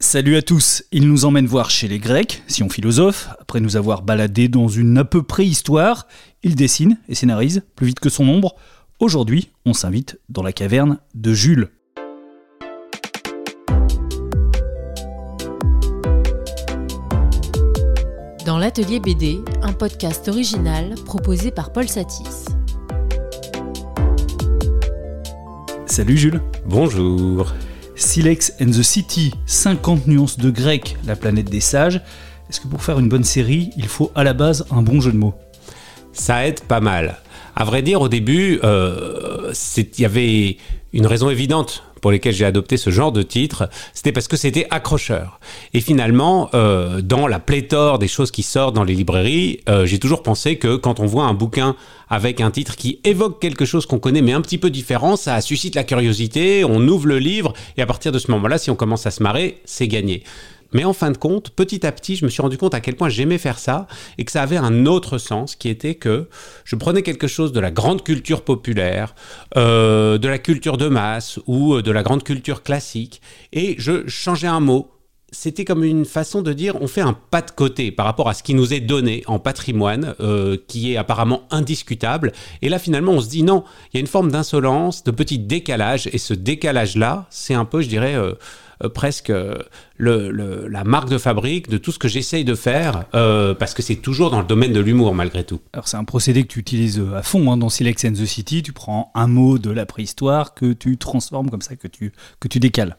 Salut à tous, il nous emmène voir chez les Grecs, si on philosophe. Après nous avoir baladé dans une à peu près histoire, il dessine et scénarise plus vite que son ombre. Aujourd'hui, on s'invite dans la caverne de Jules. Dans l'atelier BD, un podcast original proposé par Paul Satis. Salut Jules. Bonjour. Silex and the City, 50 nuances de grec, la planète des sages. Est-ce que pour faire une bonne série, il faut à la base un bon jeu de mots? Ça aide pas mal. À vrai dire, au début, euh, il y avait une raison évidente pour lesquelles j'ai adopté ce genre de titre, c'était parce que c'était accrocheur. Et finalement, euh, dans la pléthore des choses qui sortent dans les librairies, euh, j'ai toujours pensé que quand on voit un bouquin avec un titre qui évoque quelque chose qu'on connaît mais un petit peu différent, ça suscite la curiosité, on ouvre le livre et à partir de ce moment-là, si on commence à se marrer, c'est gagné. Mais en fin de compte, petit à petit, je me suis rendu compte à quel point j'aimais faire ça et que ça avait un autre sens qui était que je prenais quelque chose de la grande culture populaire, euh, de la culture de masse ou euh, de la grande culture classique et je changeais un mot c'était comme une façon de dire on fait un pas de côté par rapport à ce qui nous est donné en patrimoine, euh, qui est apparemment indiscutable. Et là, finalement, on se dit non, il y a une forme d'insolence, de petit décalage. Et ce décalage-là, c'est un peu, je dirais, presque le, la marque de fabrique de tout ce que j'essaye de faire, parce que c'est toujours dans le domaine de l'humour, malgré tout. Alors, c'est un procédé que tu utilises à fond hein, dans Silex and the City. Tu prends un mot de la préhistoire que tu transformes comme ça, que tu, que tu décales.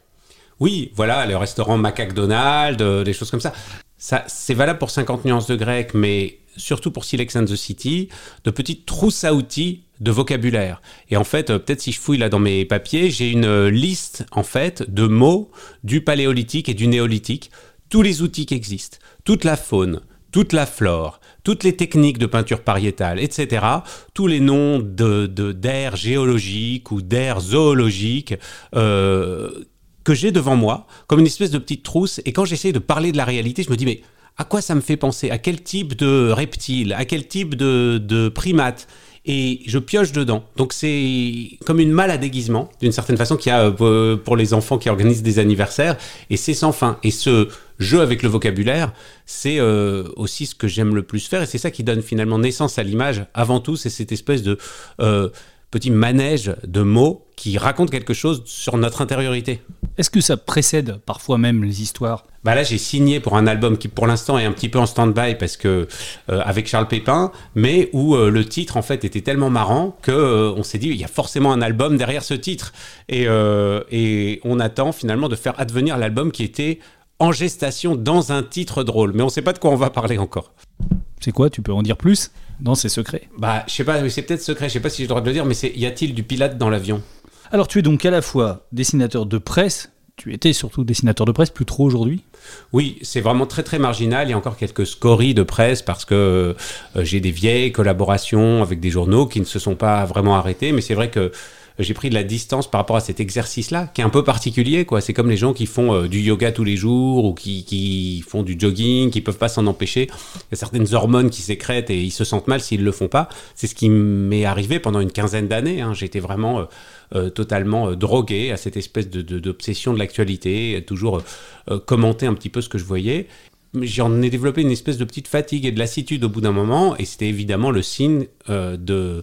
Oui, voilà, le restaurant McDonald's, euh, des choses comme ça. Ça, c'est valable pour 50 nuances de grec, mais surtout pour Silex and the City, de petites trousses à outils de vocabulaire. Et en fait, euh, peut-être si je fouille là dans mes papiers, j'ai une euh, liste en fait de mots du paléolithique et du néolithique, tous les outils qui existent, toute la faune, toute la flore, toutes les techniques de peinture pariétale, etc., tous les noms de, d'aires géologiques ou d'aires zoologiques que j'ai devant moi, comme une espèce de petite trousse. Et quand j'essaie de parler de la réalité, je me dis, mais à quoi ça me fait penser? À quel type de reptile? À quel type de, de primate? Et je pioche dedans. Donc c'est comme une malle à déguisement, d'une certaine façon, qu'il y a euh, pour les enfants qui organisent des anniversaires, et c'est sans fin. Et ce jeu avec le vocabulaire, c'est euh, aussi ce que j'aime le plus faire, et c'est ça qui donne finalement naissance à l'image. Avant tout, c'est cette espèce de euh, petit manège de mots qui raconte quelque chose sur notre intériorité. Est-ce que ça précède parfois même les histoires bah là, j'ai signé pour un album qui, pour l'instant, est un petit peu en stand-by parce que euh, avec Charles Pépin, mais où euh, le titre en fait était tellement marrant que euh, on s'est dit il y a forcément un album derrière ce titre et, et on attend finalement de faire advenir l'album qui était en gestation dans un titre drôle, mais on ne sait pas de quoi on va parler encore. C'est quoi? Tu peux en dire plus? Non, c'est secret. Bah, je sais pas, c'est peut-être secret. Je sais pas si j'ai le droit de le dire, mais y a-t-il du pilote dans l'avion? Alors, tu es donc à la fois dessinateur de presse. Tu étais surtout dessinateur de presse, plus trop aujourd'hui? Oui, c'est vraiment très très marginal. Il y a encore quelques scories de presse parce que euh, j'ai des vieilles collaborations avec des journaux qui ne se sont pas vraiment arrêtés. Mais c'est vrai que j'ai pris de la distance par rapport à cet exercice-là, qui est un peu particulier. quoi. C'est comme les gens qui font euh, du yoga tous les jours ou qui, font du jogging, qui peuvent pas s'en empêcher. Il y a certaines hormones qui sécrètent et ils se sentent mal s'ils le font pas. C'est ce qui m'est arrivé pendant une quinzaine d'années. Hein. J'étais vraiment euh, totalement drogué à cette espèce d'obsession de, de l'actualité, toujours commenter un petit peu ce que je voyais. J'en ai développé une espèce de petite fatigue et de lassitude au bout d'un moment, et c'était évidemment le signe de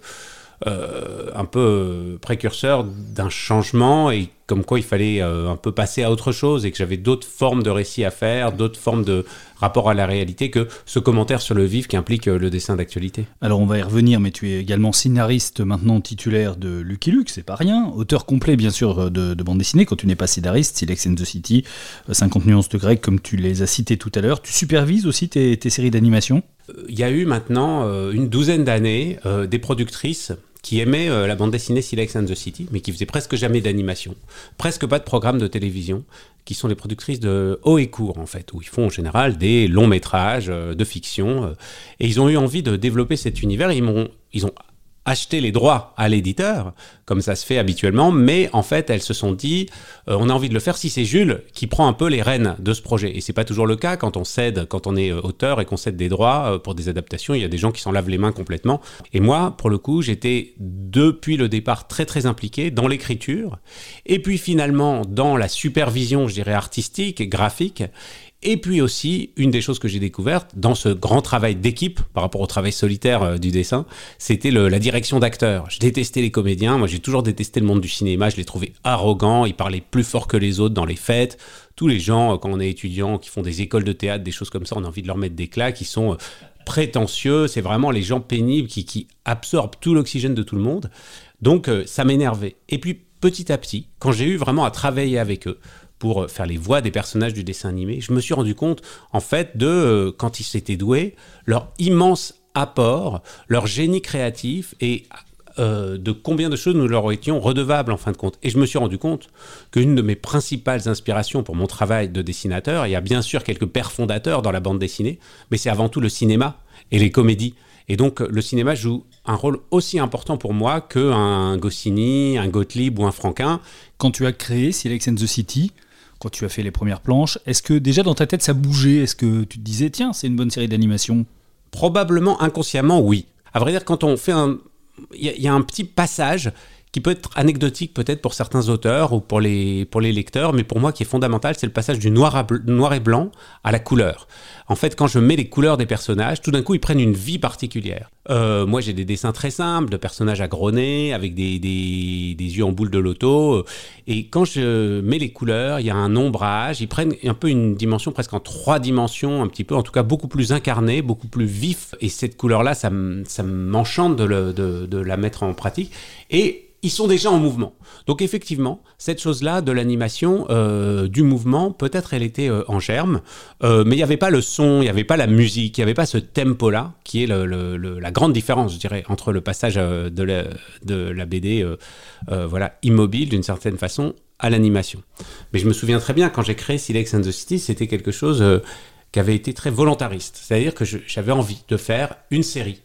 euh, un peu euh, précurseur d'un changement et comme quoi il fallait euh, un peu passer à autre chose et que j'avais d'autres formes de récits à faire, d'autres formes de rapport à la réalité que ce commentaire sur le vif qui implique le dessin d'actualité. Alors on va y revenir, mais tu es également scénariste maintenant titulaire de Lucky Luke, c'est pas rien. Auteur complet bien sûr de, bande dessinée quand tu n'es pas scénariste, Silex and the City, 50 nuances de grec comme tu les as cités tout à l'heure. Tu supervises aussi tes, tes séries d'animation? Il y a eu maintenant une douzaine d'années des productrices qui aimait euh, la bande dessinée Silex and the City, mais qui faisait presque jamais d'animation, presque pas de programme de télévision, qui sont les productrices de haut et court en fait, où ils font en général des longs métrages euh, de fiction, euh, et ils ont eu envie de développer cet univers. Ils m'ont, ils ont acheté les droits à l'éditeur, comme ça se fait habituellement, mais en fait, elles se sont dit, euh, on a envie de le faire si c'est Jules qui prend un peu les rênes de ce projet. Et c'est pas toujours le cas quand on cède, quand on est euh, auteur et qu'on cède des droits euh, pour des adaptations, il y a des gens qui s'en lavent les mains complètement. Et moi, pour le coup, j'étais depuis le départ très très impliqué dans l'écriture, et puis finalement dans la supervision, je dirais, artistique graphique, et puis aussi, une des choses que j'ai découvertes dans ce grand travail d'équipe par rapport au travail solitaire euh, du dessin, c'était la direction d'acteurs. Je détestais les comédiens, moi j'ai toujours détesté le monde du cinéma, je les trouvais arrogants, ils parlaient plus fort que les autres dans les fêtes. Tous les gens, euh, quand on est étudiant, qui font des écoles de théâtre, des choses comme ça, on a envie de leur mettre des claques, qui sont euh, prétentieux, c'est vraiment les gens pénibles qui, qui absorbent tout l'oxygène de tout le monde. Donc ça m'énervait. Et puis petit à petit, quand j'ai eu vraiment à travailler avec eux, pour faire les voix des personnages du dessin animé, je me suis rendu compte, en fait, de, euh, quand ils s'étaient doués, leur immense apport, leur génie créatif et euh, de combien de choses nous leur étions redevables en fin de compte. Et je me suis rendu compte qu'une de mes principales inspirations pour mon travail de dessinateur, il y a bien sûr quelques pères fondateurs dans la bande dessinée, mais c'est avant tout le cinéma et les comédies. Et donc le cinéma joue un rôle aussi important pour moi qu'un Goscinny, un Gottlieb ou un Franquin. Quand tu as créé Silex and the City, quand tu as fait les premières planches. Est-ce que déjà dans ta tête ça bougeait? Est-ce que tu te disais, tiens, c'est une bonne série d'animation? Probablement inconsciemment, oui. À vrai dire, quand on fait un. Il y, a un petit passage qui peut être anecdotique peut-être pour certains auteurs ou pour les, pour les lecteurs, mais pour moi qui est fondamental, c'est le passage du noir, et blanc à la couleur. En fait, quand je mets les couleurs des personnages, tout d'un coup, ils prennent une vie particulière. Euh, moi, j'ai des dessins très simples de personnages à avec des, des, des, yeux en boule de loto. Et quand je mets les couleurs, il y a un ombrage. Ils prennent un peu une dimension presque en trois dimensions, un petit peu, en tout cas beaucoup plus incarnée, beaucoup plus vif. Et cette couleur-là, ça m'enchante de, de, de la mettre en pratique. Et ils sont déjà en mouvement. Donc effectivement, cette chose-là de l'animation, euh, du mouvement, peut-être elle était euh, en germe, euh, mais il n'y avait pas le son, il n'y avait pas la musique, il n'y avait pas ce tempo-là, qui est la grande différence, je dirais, entre le passage de la, de, la, BD voilà, immobile, d'une certaine façon, à l'animation. Mais je me souviens très bien, quand j'ai créé Silex and the City, c'était quelque chose qui avait été très volontariste. C'est-à-dire que j'avais envie de faire une série,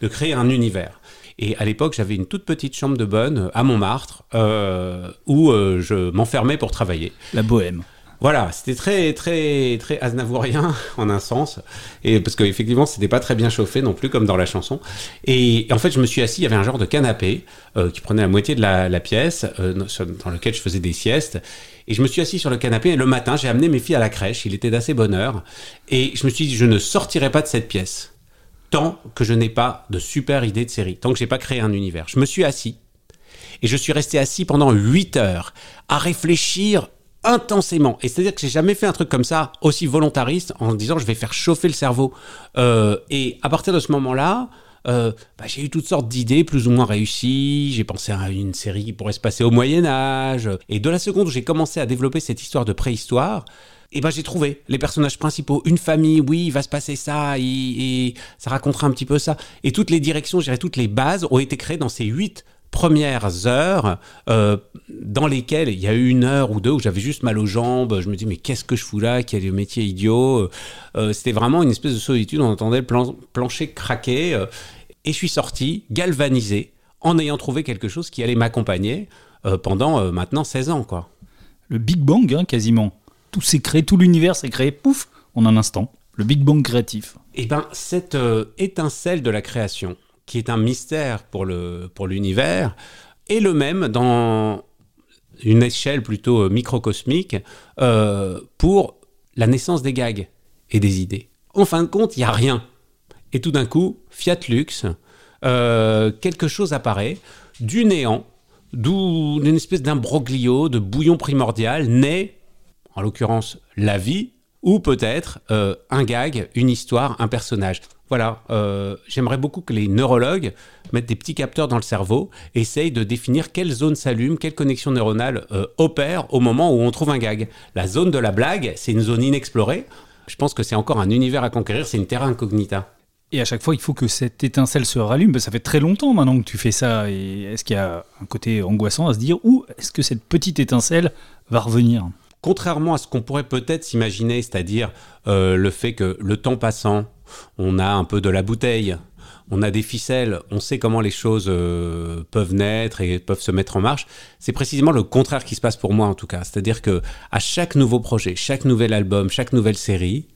de créer un univers. Et à l'époque, j'avais une toute petite chambre de bonne euh, à Montmartre euh, où euh, je m'enfermais pour travailler. La bohème. Voilà, c'était très très très aznavourien en un sens, et parce qu'effectivement c'était pas très bien chauffé non plus comme dans la chanson. Et, en fait je me suis assis, il y avait un genre de canapé qui prenait la moitié de la, pièce, dans lequel je faisais des siestes. Et je me suis assis sur le canapé et le matin j'ai amené mes filles à la crèche, il était d'assez bonne heure, et je me suis dit je ne sortirai pas de cette pièce tant que je n'ai pas de super idée de série, tant que j'ai pas créé un univers. Je me suis assis et je suis resté assis pendant 8 heures à réfléchir intensément. Et c'est-à-dire que j'ai jamais fait un truc comme ça aussi volontariste en disant je vais faire chauffer le cerveau. Euh, et à partir de ce moment-là, euh, bah, j'ai eu toutes sortes d'idées plus ou moins réussies. J'ai pensé à une série qui pourrait se passer au Moyen Âge. Et de la seconde où j'ai commencé à développer cette histoire de préhistoire, et ben j'ai trouvé les personnages principaux, une famille, oui, il va se passer ça, et, ça racontera un petit peu ça. Et toutes les directions, je dirais toutes les bases ont été créées dans ces huit premières heures euh, dans lesquelles il y a eu une heure ou deux où j'avais juste mal aux jambes, je me dis mais qu'est-ce que je fous là, quel métier idiot? Euh, c'était vraiment une espèce de solitude, on entendait le plancher craquer euh, et je suis sorti galvanisé en ayant trouvé quelque chose qui allait m'accompagner pendant maintenant 16 ans quoi. Le Big Bang hein, quasiment tout s'est créé, tout l'univers s'est créé, pouf, en un instant. Le Big Bang créatif. Eh bien, cette euh, étincelle de la création, qui est un mystère pour l'univers, est le même dans une échelle plutôt euh, microcosmique euh, pour la naissance des gags et des idées. En fin de compte, il n'y a rien. Et tout d'un coup, Fiat Lux, quelque chose apparaît du néant, d'où une espèce d'imbroglio, de bouillon primordial, naît en l'occurrence la vie, ou peut-être euh, un gag, une histoire, un personnage. Voilà, euh, j'aimerais beaucoup que les neurologues mettent des petits capteurs dans le cerveau, essayent de définir quelle zone s'allume, quelle connexion neuronale euh, opère au moment où on trouve un gag. La zone de la blague, c'est une zone inexplorée. Je pense que c'est encore un univers à conquérir, c'est une terra incognita. Et à chaque fois, il faut que cette étincelle se rallume. Ça fait très longtemps maintenant que tu fais ça. Est-ce qu'il y a un côté angoissant à se dire, où est-ce que cette petite étincelle va revenir? Contrairement à ce qu'on pourrait peut-être s'imaginer, c'est-à-dire euh, le fait que le temps passant, on a un peu de la bouteille, on a des ficelles, on sait comment les choses euh, peuvent naître et peuvent se mettre en marche. C'est précisément le contraire qui se passe pour moi en tout cas. C'est-à-dire que à chaque nouveau projet, chaque nouvel album, chaque nouvelle série,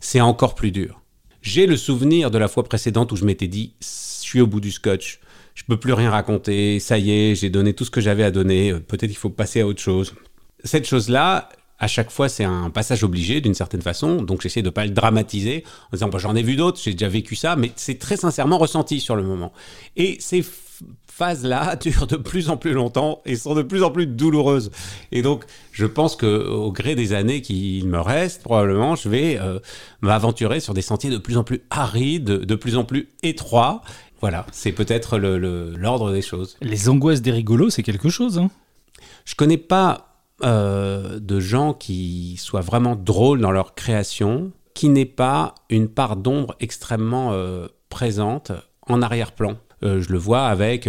c'est encore plus dur. J'ai le souvenir de la fois précédente où je m'étais dit, je suis au bout du scotch, je peux plus rien raconter, ça y est, j'ai donné tout ce que j'avais à donner, euh, peut-être il faut passer à autre chose. Cette chose-là, à chaque fois, c'est un passage obligé d'une certaine façon. Donc, j'essaie de ne pas le dramatiser en disant bah, j'en ai vu d'autres, j'ai déjà vécu ça, mais c'est très sincèrement ressenti sur le moment. Et ces phases-là durent de plus en plus longtemps et sont de plus en plus douloureuses. Et donc, je pense que au gré des années qu'il me reste, probablement, je vais euh, m'aventurer sur des sentiers de plus en plus arides, de plus en plus étroits. Voilà, c'est peut-être l'ordre des choses. Les angoisses des rigolos, c'est quelque chose. Hein? Je connais pas euh, de gens qui soient vraiment drôles dans leur création, qui n'aient pas une part d'ombre extrêmement euh, présente en arrière-plan. Euh, je le vois avec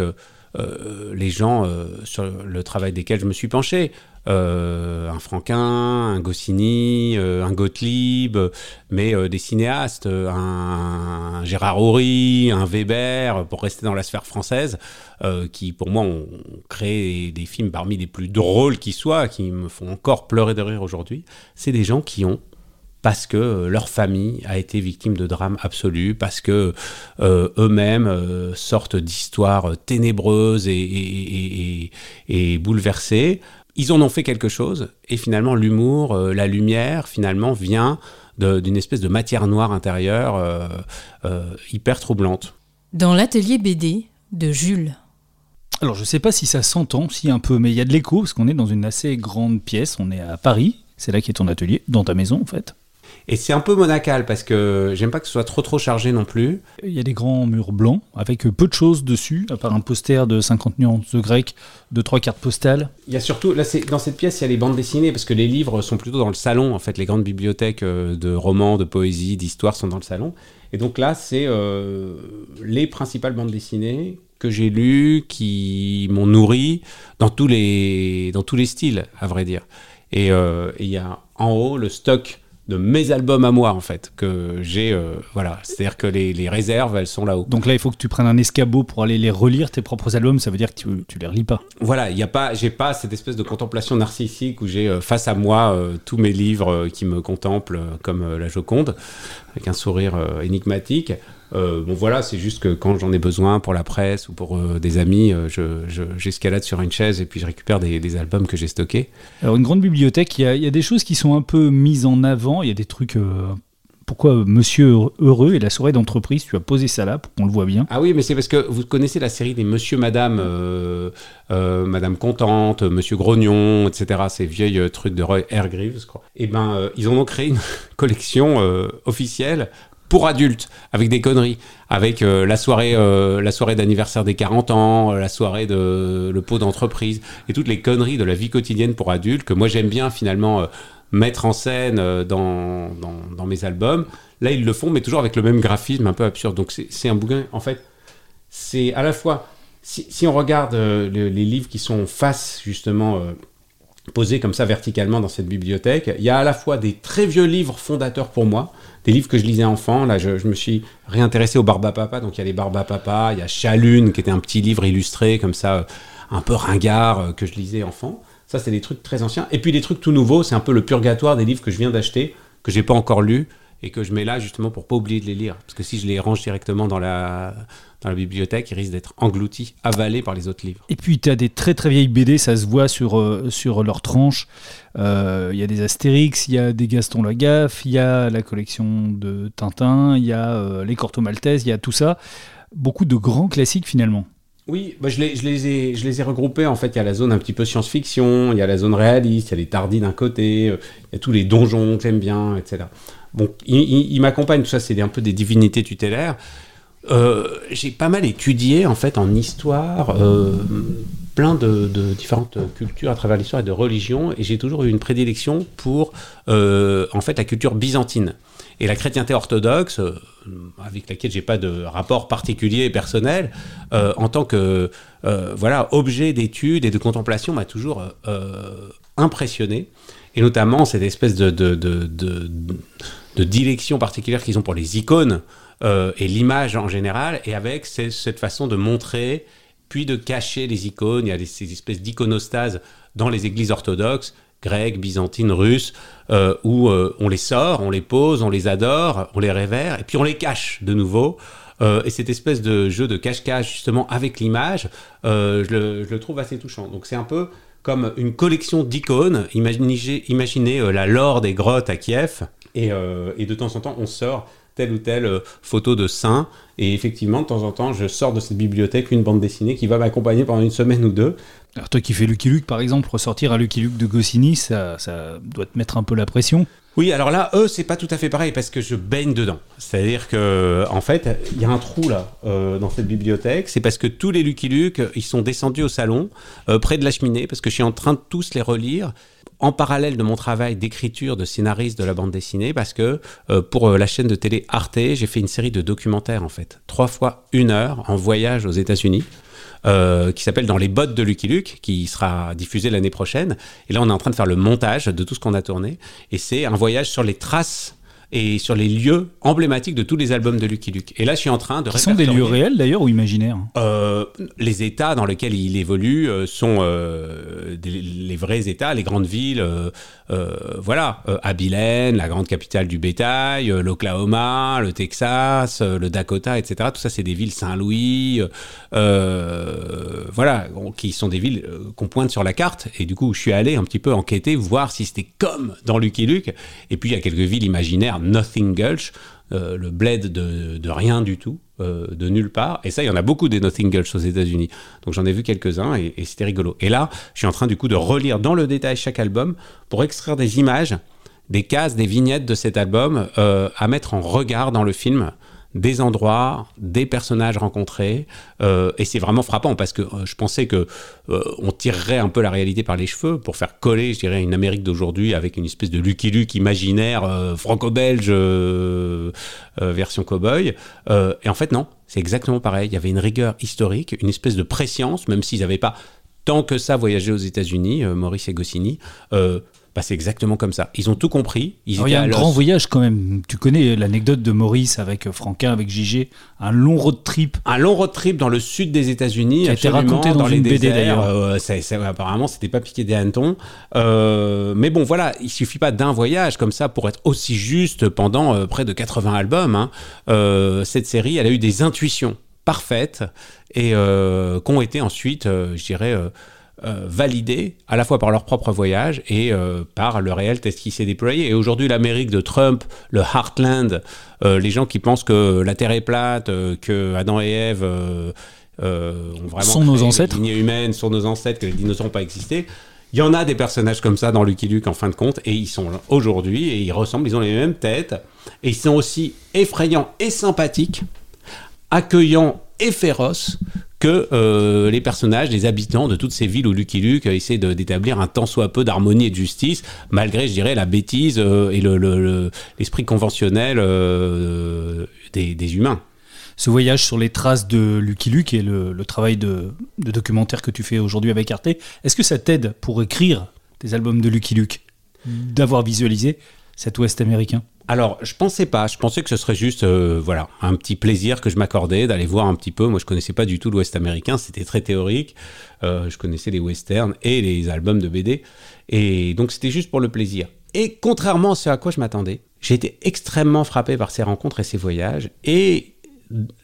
les gens sur le travail desquels je me suis penché. Euh, un Franquin, un Goscinny, euh, un Gottlieb, mais euh, des cinéastes, un, Gérard Horry, un Weber, pour rester dans la sphère française, qui pour moi ont créé des films parmi les plus drôles qui soient, qui me font encore pleurer de rire aujourd'hui. C'est des gens qui ont parce que leur famille a été victime de drames absolus, parce que eux-mêmes sortent d'histoires ténébreuses et, et, bouleversées, ils en ont fait quelque chose, et finalement l'humour, euh, la lumière, finalement vient d'une espèce de matière noire intérieure euh, euh, hyper troublante. Dans l'atelier BD de Jules. Alors je ne sais pas si ça s'entend, si un peu, mais il y a de l'écho, parce qu'on est dans une assez grande pièce, on est à Paris, c'est là qui est ton atelier, dans ta maison en fait. Et c'est un peu monacal parce que j'aime pas que ce soit trop trop chargé non plus. Il y a des grands murs blancs avec peu de choses dessus, à part un poster de 50 nuances de grec, de trois cartes postales. Il y a surtout, là dans cette pièce, il y a les bandes dessinées parce que les livres sont plutôt dans le salon. En fait, les grandes bibliothèques euh, de romans, de poésie, d'histoire sont dans le salon. Et donc là, c'est euh, les principales bandes dessinées que j'ai lues, qui m'ont nourri dans tous les dans tous les styles, à vrai dire. Et euh, il y a en haut le stock de mes albums à moi en fait que j'ai euh, voilà. C'est à dire que les, réserves elles sont là-haut. Donc là il faut que tu prennes un escabeau pour aller les relire tes propres albums. Ça veut dire que tu, tu les relis pas. Voilà il y a pas j'ai pas cette espèce de contemplation narcissique où j'ai euh, face à moi euh, tous mes livres qui me contemplent comme la Joconde avec un sourire énigmatique euh, bon voilà, c'est juste que quand j'en ai besoin pour la presse ou pour euh, des amis, euh, j'escalade sur une chaise et puis je récupère des, albums que j'ai stockés. Alors une grande bibliothèque, il y, a des choses qui sont un peu mises en avant, il y a des trucs... pourquoi Monsieur Heureux et la soirée d'entreprise, tu as posé ça là pour qu'on le voit bien Ah oui, mais c'est parce que vous connaissez la série des Monsieur, Madame, Madame Contente, Monsieur Grognon, etc. Ces vieilles trucs de Roy Airgreaves, je crois. Et eh ben, ils ont créé une collection officielle pour adultes, avec des conneries, avec euh, la soirée, euh, soirée d'anniversaire des 40 ans, euh, la soirée de le pot d'entreprise, et toutes les conneries de la vie quotidienne pour adultes que moi j'aime bien finalement mettre en scène dans, dans, mes albums. Là, ils le font, mais toujours avec le même graphisme un peu absurde. Donc c'est un bouquin, en fait, c'est à la fois, si, si on regarde les livres qui sont face justement posés comme ça verticalement dans cette bibliothèque, il y a à la fois des très vieux livres fondateurs pour moi, des livres que je lisais enfant. Là, je, me suis réintéressé au Barbapapa. Donc, il y a les Barbapapa, il y a Chalune, qui était un petit livre illustré, comme ça, un peu ringard, euh, que je lisais enfant. Ça, c'est des trucs très anciens. Et puis, des trucs tout nouveaux, c'est un peu le purgatoire des livres que je viens d'acheter, que j'ai pas encore lus, et que je mets là justement pour pas oublier de les lire. Parce que si je les range directement dans la, dans la bibliothèque, ils risquent d'être engloutis, avalés par les autres livres. Et puis tu as des très très vieilles BD, ça se voit sur, euh, sur leur tranche. Euh, il y a des Astérix, il y a des Gaston Lagaffe, il y a la collection de Tintin, il y a euh, les Corto Maltese, il y a tout ça. Beaucoup de grands classiques finalement. Oui, bah je, les, je, les ai, je les ai regroupés. En fait, il y a la zone un petit peu science-fiction, il y a la zone réaliste, il y a les tardis d'un côté, il y a tous les donjons que j'aime bien, etc. Bon, il, m'accompagne, tout ça, c'est un peu des divinités tutélaires. Euh, j'ai pas mal étudié, en fait, en histoire, euh, plein de, différentes cultures à travers l'histoire et de religions, et j'ai toujours eu une prédilection pour, euh, en fait, la culture byzantine. Et la chrétienté orthodoxe, avec laquelle j'ai pas de rapport particulier et personnel, en tant que voilà objet d'étude et de contemplation, m'a toujours impressionné. Et notamment cette espèce de, dilection particulière qu'ils ont pour les icônes et l'image en général, et avec cette façon de montrer puis de cacher les icônes. Il y a ces espèces d'iconostases dans les églises orthodoxes grecques, byzantines, russes, euh, où euh, on les sort, on les pose, on les adore, on les révère, et puis on les cache de nouveau. Euh, et cette espèce de jeu de cache-cache, justement, avec l'image, je le, trouve assez touchant. Donc c'est un peu comme une collection d'icônes. Imaginez, imaginez la lore des grottes à Kiev, et, et, de temps en temps, on sort telle ou telle photo de saint. Et effectivement, de temps en temps, je sors de cette bibliothèque une bande dessinée qui va m'accompagner pendant une semaine ou deux. Alors toi qui fais Lucky Luke par exemple, ressortir un Lucky Luke de Goscinny, ça, ça doit te mettre un peu la pression oui, alors là, eux, c'est pas tout à fait pareil parce que je baigne dedans. C'est-à-dire que, en fait, il y a un trou là euh, dans cette bibliothèque. C'est parce que tous les Lucky Luke, ils sont descendus au salon, euh, près de la cheminée, parce que je suis en train de tous les relire en parallèle de mon travail d'écriture, de scénariste de la bande dessinée, parce que euh, pour la chaîne de télé Arte, j'ai fait une série de documentaires en fait, trois fois une heure en voyage aux États-Unis. Euh, qui s'appelle Dans les bottes de Lucky Luke, qui sera diffusé l'année prochaine. Et là, on est en train de faire le montage de tout ce qu'on a tourné. Et c'est un voyage sur les traces et sur les lieux emblématiques de tous les albums de Lucky Luke. Et là, je suis en train de Qui sont des lieux réels d'ailleurs ou imaginaires? euh, Les États dans lesquels il évolue euh, sont euh, les vrais États, les grandes villes. voilà, Abilene, la grande capitale du bétail, l'Oklahoma, le Texas, le Dakota, etc. Tout ça, c'est des villes Saint-Louis, voilà, qui sont des villes qu'on pointe sur la carte. Et du coup, je suis allé un petit peu enquêter, voir si c'était comme dans Lucky Luke. Et puis, il y a quelques villes imaginaires Nothing Gulch, euh, le bled de, rien du tout, euh, de nulle part. Et ça, il y en a beaucoup des Nothing Gulch aux États-Unis. Donc j'en ai vu quelques-uns et, c'était rigolo. Et là, je suis en train du coup de relire dans le détail chaque album pour extraire des images, des cases, des vignettes de cet album euh, à mettre en regard dans le film des endroits, des personnages rencontrés, euh, et c'est vraiment frappant parce que euh, je pensais que euh, on tirerait un peu la réalité par les cheveux pour faire coller, je dirais, une Amérique d'aujourd'hui avec une espèce de Lucky Luke imaginaire franco-belge version cowboy. et en fait, non, c'est exactement pareil. Il y avait une rigueur historique, une espèce de préscience, même s'ils n'avaient pas tant que ça voyagé aux États-Unis, Maurice et Goscinny. Bah, c'est exactement comme ça. Ils ont tout compris. il y a un grand voyage quand même. Tu connais l'anecdote de Maurice avec Franquin, avec JG, un long road trip. Un long road trip dans le sud des États-Unis. Qui a été raconté dans, les une BD d'ailleurs. Euh, apparemment, c'était pas piqué des hannetons. Euh, mais bon, voilà, il suffit pas d'un voyage comme ça pour être aussi juste pendant euh, près de 80 albums. Hein. cette série, elle a eu des intuitions parfaites et qui ont été ensuite, je dirais euh, validés à la fois par leur propre voyage et euh, par le réel test qui s'est déployé. Et aujourd'hui, l'Amérique de Trump, le Heartland, euh, les gens qui pensent que la Terre est plate, que Adam et Ève ont vraiment sont nos ancêtres, lignée humaine, sont nos ancêtres, que les dinosaures n'ont pas existé. Il y en a des personnages comme ça dans Lucky Luke en fin de compte, et ils sont aujourd'hui, et ils ressemblent, ils ont les mêmes têtes, et ils sont aussi effrayants et sympathiques, accueillants et féroces que euh, les personnages, les habitants de toutes ces villes où Lucky Luke essaie d'établir un tant soit peu d'harmonie et de justice, malgré, je dirais, la bêtise euh, et l'esprit le, conventionnel euh, des, humains. Ce voyage sur les traces de Lucky Luke et le, travail de, de, documentaire que tu fais aujourd'hui avec Arte, est-ce que ça t'aide pour écrire tes albums de Lucky Luke? D'avoir visualisé cet Ouest américain alors, je pensais pas. Je pensais que ce serait juste, euh, voilà, un petit plaisir que je m'accordais d'aller voir un petit peu. Moi, je connaissais pas du tout l'Ouest américain. C'était très théorique. Euh, je connaissais les westerns et les albums de BD. Et donc, c'était juste pour le plaisir. Et contrairement à ce à quoi je m'attendais, j'ai été extrêmement frappé par ces rencontres et ces voyages. Et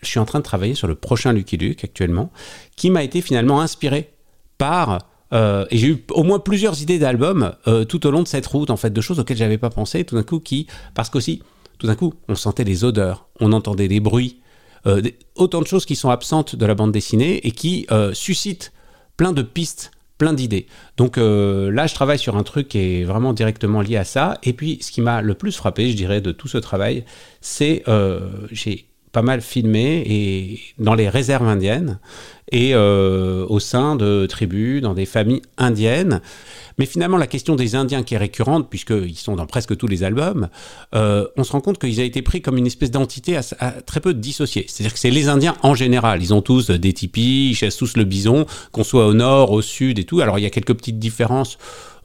je suis en train de travailler sur le prochain Lucky Luke actuellement, qui m'a été finalement inspiré par euh, et j'ai eu au moins plusieurs idées d'albums euh, tout au long de cette route, en fait, de choses auxquelles j'avais pas pensé, tout d'un coup, qui, parce qu'aussi, tout d'un coup, on sentait les odeurs, on entendait les bruits, euh, autant de choses qui sont absentes de la bande dessinée et qui suscitent plein de pistes, plein d'idées. Donc là, je travaille sur un truc qui est vraiment directement lié à ça. Et puis, ce qui m'a le plus frappé, je dirais, de tout ce travail, c'est pas mal filmé et dans les réserves indiennes et euh, au sein de tribus, dans des familles indiennes. Mais finalement, la question des Indiens qui est récurrente, puisqu'ils sont dans presque tous les albums, euh, on se rend compte qu'ils ont été pris comme une espèce d'entité à, très peu dissociée. C'est-à-dire que c'est les Indiens en général. Ils ont tous des tipis, ils chassent tous le bison, qu'on soit au nord, au sud et tout. Alors il y a quelques petites différences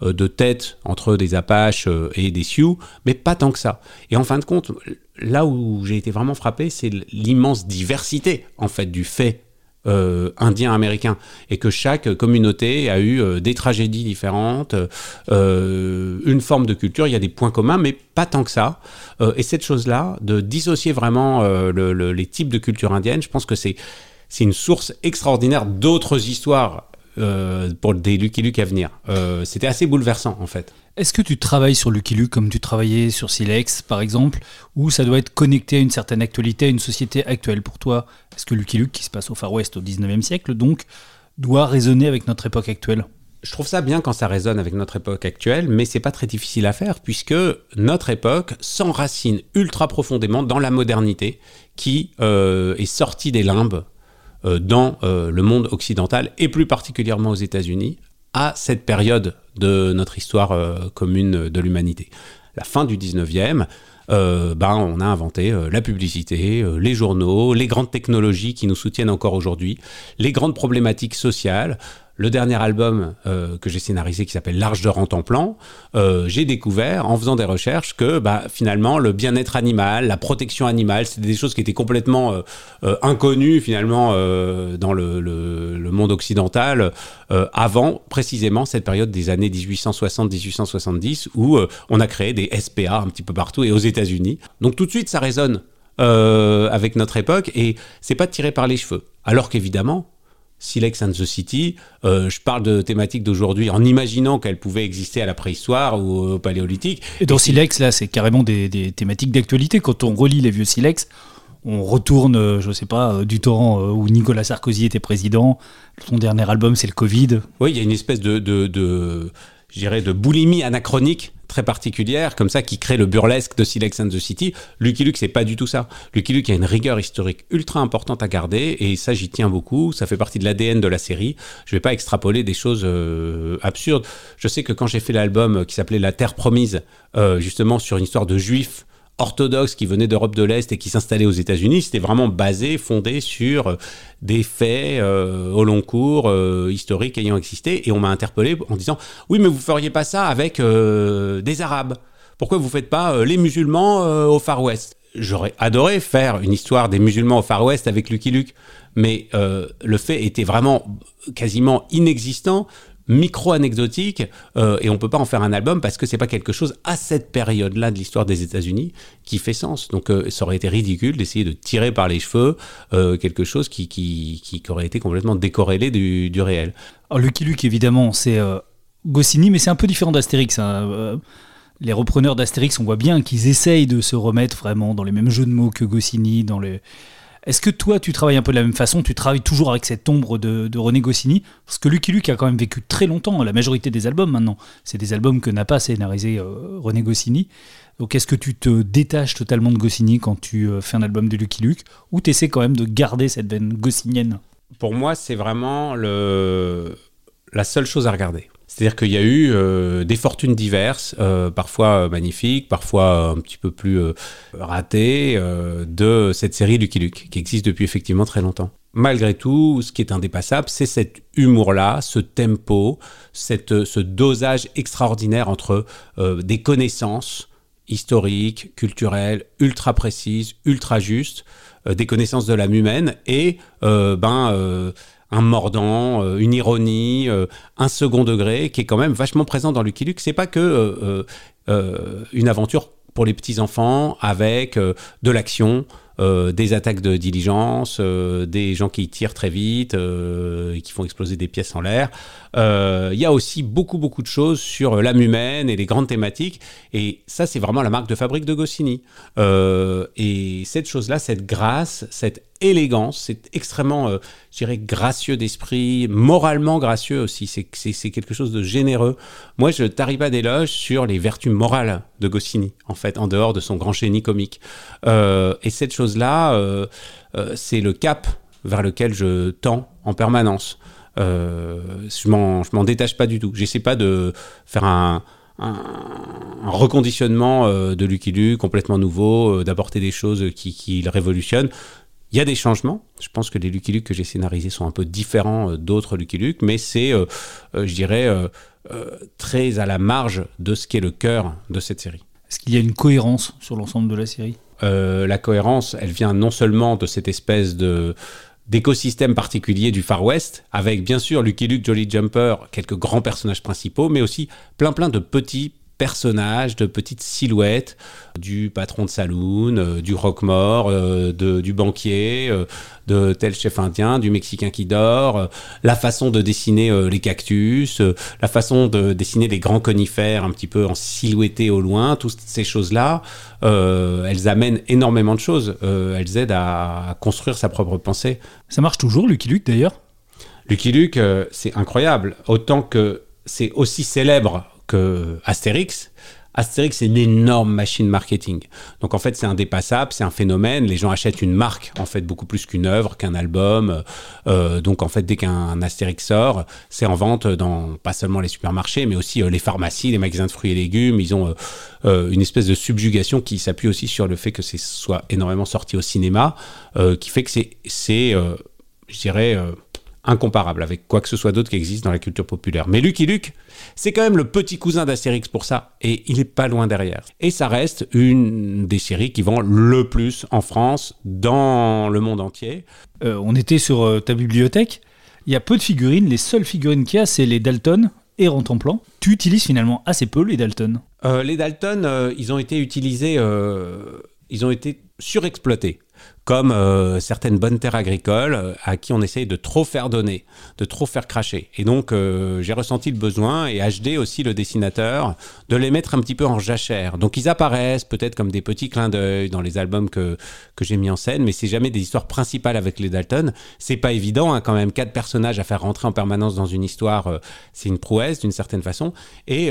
euh, de tête entre des Apaches et des Sioux, mais pas tant que ça. Et en fin de compte, là où j'ai été vraiment frappé, c'est l'immense diversité en fait du fait euh, indien américain et que chaque communauté a eu euh, des tragédies différentes, euh, une forme de culture, il y a des points communs, mais pas tant que ça. et cette chose-là, de dissocier vraiment les types de culture indienne, je pense que c'est c'est une source extraordinaire d'autres histoires pour des Lucky Luke à venir. C'était assez bouleversant en fait. Est-ce que tu travailles sur Lucky Luke comme tu travaillais sur Silex, par exemple, ou ça doit être connecté à une certaine actualité, à une société actuelle pour toi? Est-ce que Lucky Luke, qui se passe au Far West au 19e siècle, donc, doit résonner avec notre époque actuelle? Je trouve ça bien quand ça résonne avec notre époque actuelle, mais c'est pas très difficile à faire puisque notre époque s'enracine ultra profondément dans la modernité qui euh, est sortie des limbes euh, dans euh, le monde occidental et plus particulièrement aux États-Unis à cette période de notre histoire euh, commune de l'humanité. La fin du 19e, euh, ben, on a inventé euh, la publicité, les journaux, les grandes technologies qui nous soutiennent encore aujourd'hui, les grandes problématiques sociales, le dernier album euh, que j'ai scénarisé qui s'appelle L'Arche de Rantanplan, euh, j'ai découvert en faisant des recherches que bah, finalement le bien-être animal, la protection animale, c'était des choses qui étaient complètement euh, inconnues finalement dans le, le, le, monde occidental avant précisément cette période des années 1860-1870 où on a créé des SPA un petit peu partout et aux États-Unis. Donc tout de suite ça résonne avec notre époque et c'est pas tiré par les cheveux. Alors qu'évidemment, Silex and the City, euh, je parle de thématiques d'aujourd'hui en imaginant qu'elles pouvaient exister à la préhistoire ou au paléolithique. Et dans Silex, là, c'est carrément des, thématiques d'actualité. Quand on relit les vieux Silex, on retourne, euh, je ne sais pas, euh, du temps où Nicolas Sarkozy était président. Son dernier album, c'est le Covid. Oui, il y a une espèce de, de, de je dirais, de boulimie anachronique très particulière, comme ça, qui crée le burlesque de Silex and the City. Lucky Luke, c'est pas du tout ça. Lucky Luke a une rigueur historique ultra importante à garder, et ça, j'y tiens beaucoup. Ça fait partie de l'ADN de la série. Je vais pas extrapoler des choses euh, absurdes. Je sais que quand j'ai fait l'album qui s'appelait La Terre Promise, euh, justement sur une histoire de juifs, orthodoxes qui venaient d'Europe de l'Est et qui s'installaient aux États-Unis, c'était vraiment basé, fondé sur euh, des faits euh, au long cours, euh, historiques ayant existé. Et on m'a interpellé en disant Oui, mais vous feriez pas ça avec des Arabes. Pourquoi vous faites pas les musulmans au Far West? J'aurais adoré faire une histoire des musulmans au Far West avec Lucky Luke, mais le fait était vraiment quasiment inexistant micro-anecdotique euh, et on peut pas en faire un album parce que c'est pas quelque chose à cette période-là de l'histoire des États-Unis qui fait sens. Donc euh, ça aurait été ridicule d'essayer de tirer par les cheveux euh, quelque chose qui, qui, qui, aurait été complètement décorrélé du, du réel. Alors Lucky Luke évidemment c'est Goscinny mais c'est un peu différent d'Astérix. Hein. Les repreneurs d'Astérix on voit bien qu'ils essayent de se remettre vraiment dans les mêmes jeux de mots que Goscinny dans les est-ce que toi, tu travailles un peu de la même façon Tu travailles toujours avec cette ombre de, René Goscinny? Parce que Lucky Luke a quand même vécu très longtemps, la majorité des albums maintenant. C'est des albums que n'a pas scénarisé euh, René Goscinny. Donc est-ce que tu te détaches totalement de Goscinny quand tu euh, fais un album de Lucky Luke? Ou tu essaies quand même de garder cette veine goscinnienne Pour moi, c'est vraiment le... la seule chose à regarder. C'est-à-dire qu'il y a eu euh, des fortunes diverses, euh, parfois euh, magnifiques, parfois un petit peu plus ratées, de cette série Lucky Luke, qui existe depuis effectivement très longtemps. Malgré tout, ce qui est indépassable, c'est cet humour-là, ce tempo, cette, ce dosage extraordinaire entre des connaissances historiques, culturelles, ultra précises, ultra justes, des connaissances de l'âme humaine et ben un mordant, euh, une ironie, euh, un second degré qui est quand même vachement présent dans Lucky Luke. C'est pas que euh, une aventure pour les petits enfants avec de l'action, des attaques de diligence, des gens qui tirent très vite et qui font exploser des pièces en l'air. Il y a aussi beaucoup beaucoup de choses sur l'âme humaine et les grandes thématiques. Et ça, c'est vraiment la marque de fabrique de Goscinny. et cette chose-là, cette grâce, cette élégant, c'est extrêmement, euh, je dirais, gracieux d'esprit, moralement gracieux aussi. C'est quelque chose de généreux. Moi, je tarie pas d'éloge sur les vertus morales de Goscinny, en fait, en dehors de son grand génie comique. Euh, et cette chose-là, euh, c'est le cap vers lequel je tends en permanence. je m'en détache pas du tout. J'essaie pas de faire un, un, reconditionnement de Lucky Luke complètement nouveau, d'apporter des choses qui, qui le révolutionnent. Il y a des changements. Je pense que les Lucky Luke que j'ai scénarisés sont un peu différents euh, d'autres Lucky Luke, mais c'est, euh, euh, je dirais, très à la marge de ce qui est le cœur de cette série. Est-ce qu'il y a une cohérence sur l'ensemble de la série? La cohérence, elle vient non seulement de cette espèce de d'écosystème particulier du Far West, avec bien sûr Lucky Luke, Jolly Jumper, quelques grands personnages principaux, mais aussi plein plein de petits personnages, de petites silhouettes du patron de saloon, euh, du roquemort, euh, du banquier, euh, de tel chef indien, du Mexicain qui dort, la façon de dessiner les cactus, la façon de dessiner les grands conifères un petit peu en silhouetté au loin, toutes ces choses-là, elles amènent énormément de choses. elles aident à, construire sa propre pensée. Ça marche toujours, Lucky Luke d'ailleurs? Lucky Luke, c'est incroyable. Autant que c'est aussi célèbre que Astérix. Astérix, c'est une énorme machine marketing. Donc en fait, c'est indépassable, c'est un phénomène. Les gens achètent une marque, en fait, beaucoup plus qu'une œuvre, qu'un album. Euh, donc en fait, dès qu'un Astérix sort, c'est en vente dans pas seulement les supermarchés, mais aussi euh, les pharmacies, les magasins de fruits et légumes. Ils ont euh, une espèce de subjugation qui s'appuie aussi sur le fait que c'est soit énormément sorti au cinéma, qui fait que c'est, c'est je dirais, incomparable avec quoi que ce soit d'autre qui existe dans la culture populaire. Mais Lucky Luke, c'est quand même le petit cousin d'Astérix pour ça, et il est pas loin derrière. Et ça reste une des séries qui vend le plus en France, dans le monde entier. Euh, on était sur euh, ta bibliothèque, il y a peu de figurines, les seules figurines qu'il y a, c'est les Dalton et plan. Tu utilises finalement assez peu les Dalton. Euh, les Dalton, ils ont été utilisés, ils ont été surexploités comme euh, certaines bonnes terres agricoles euh, à qui on essaye de trop faire donner, de trop faire cracher. Et donc euh, j'ai ressenti le besoin, et HD aussi le dessinateur, de les mettre un petit peu en jachère. Donc ils apparaissent peut-être comme des petits clins d'œil dans les albums que, que j'ai mis en scène, mais c'est jamais des histoires principales avec les Dalton. C'est pas évident hein, quand même, quatre personnages à faire rentrer en permanence dans une histoire, c'est une prouesse d'une certaine façon. Et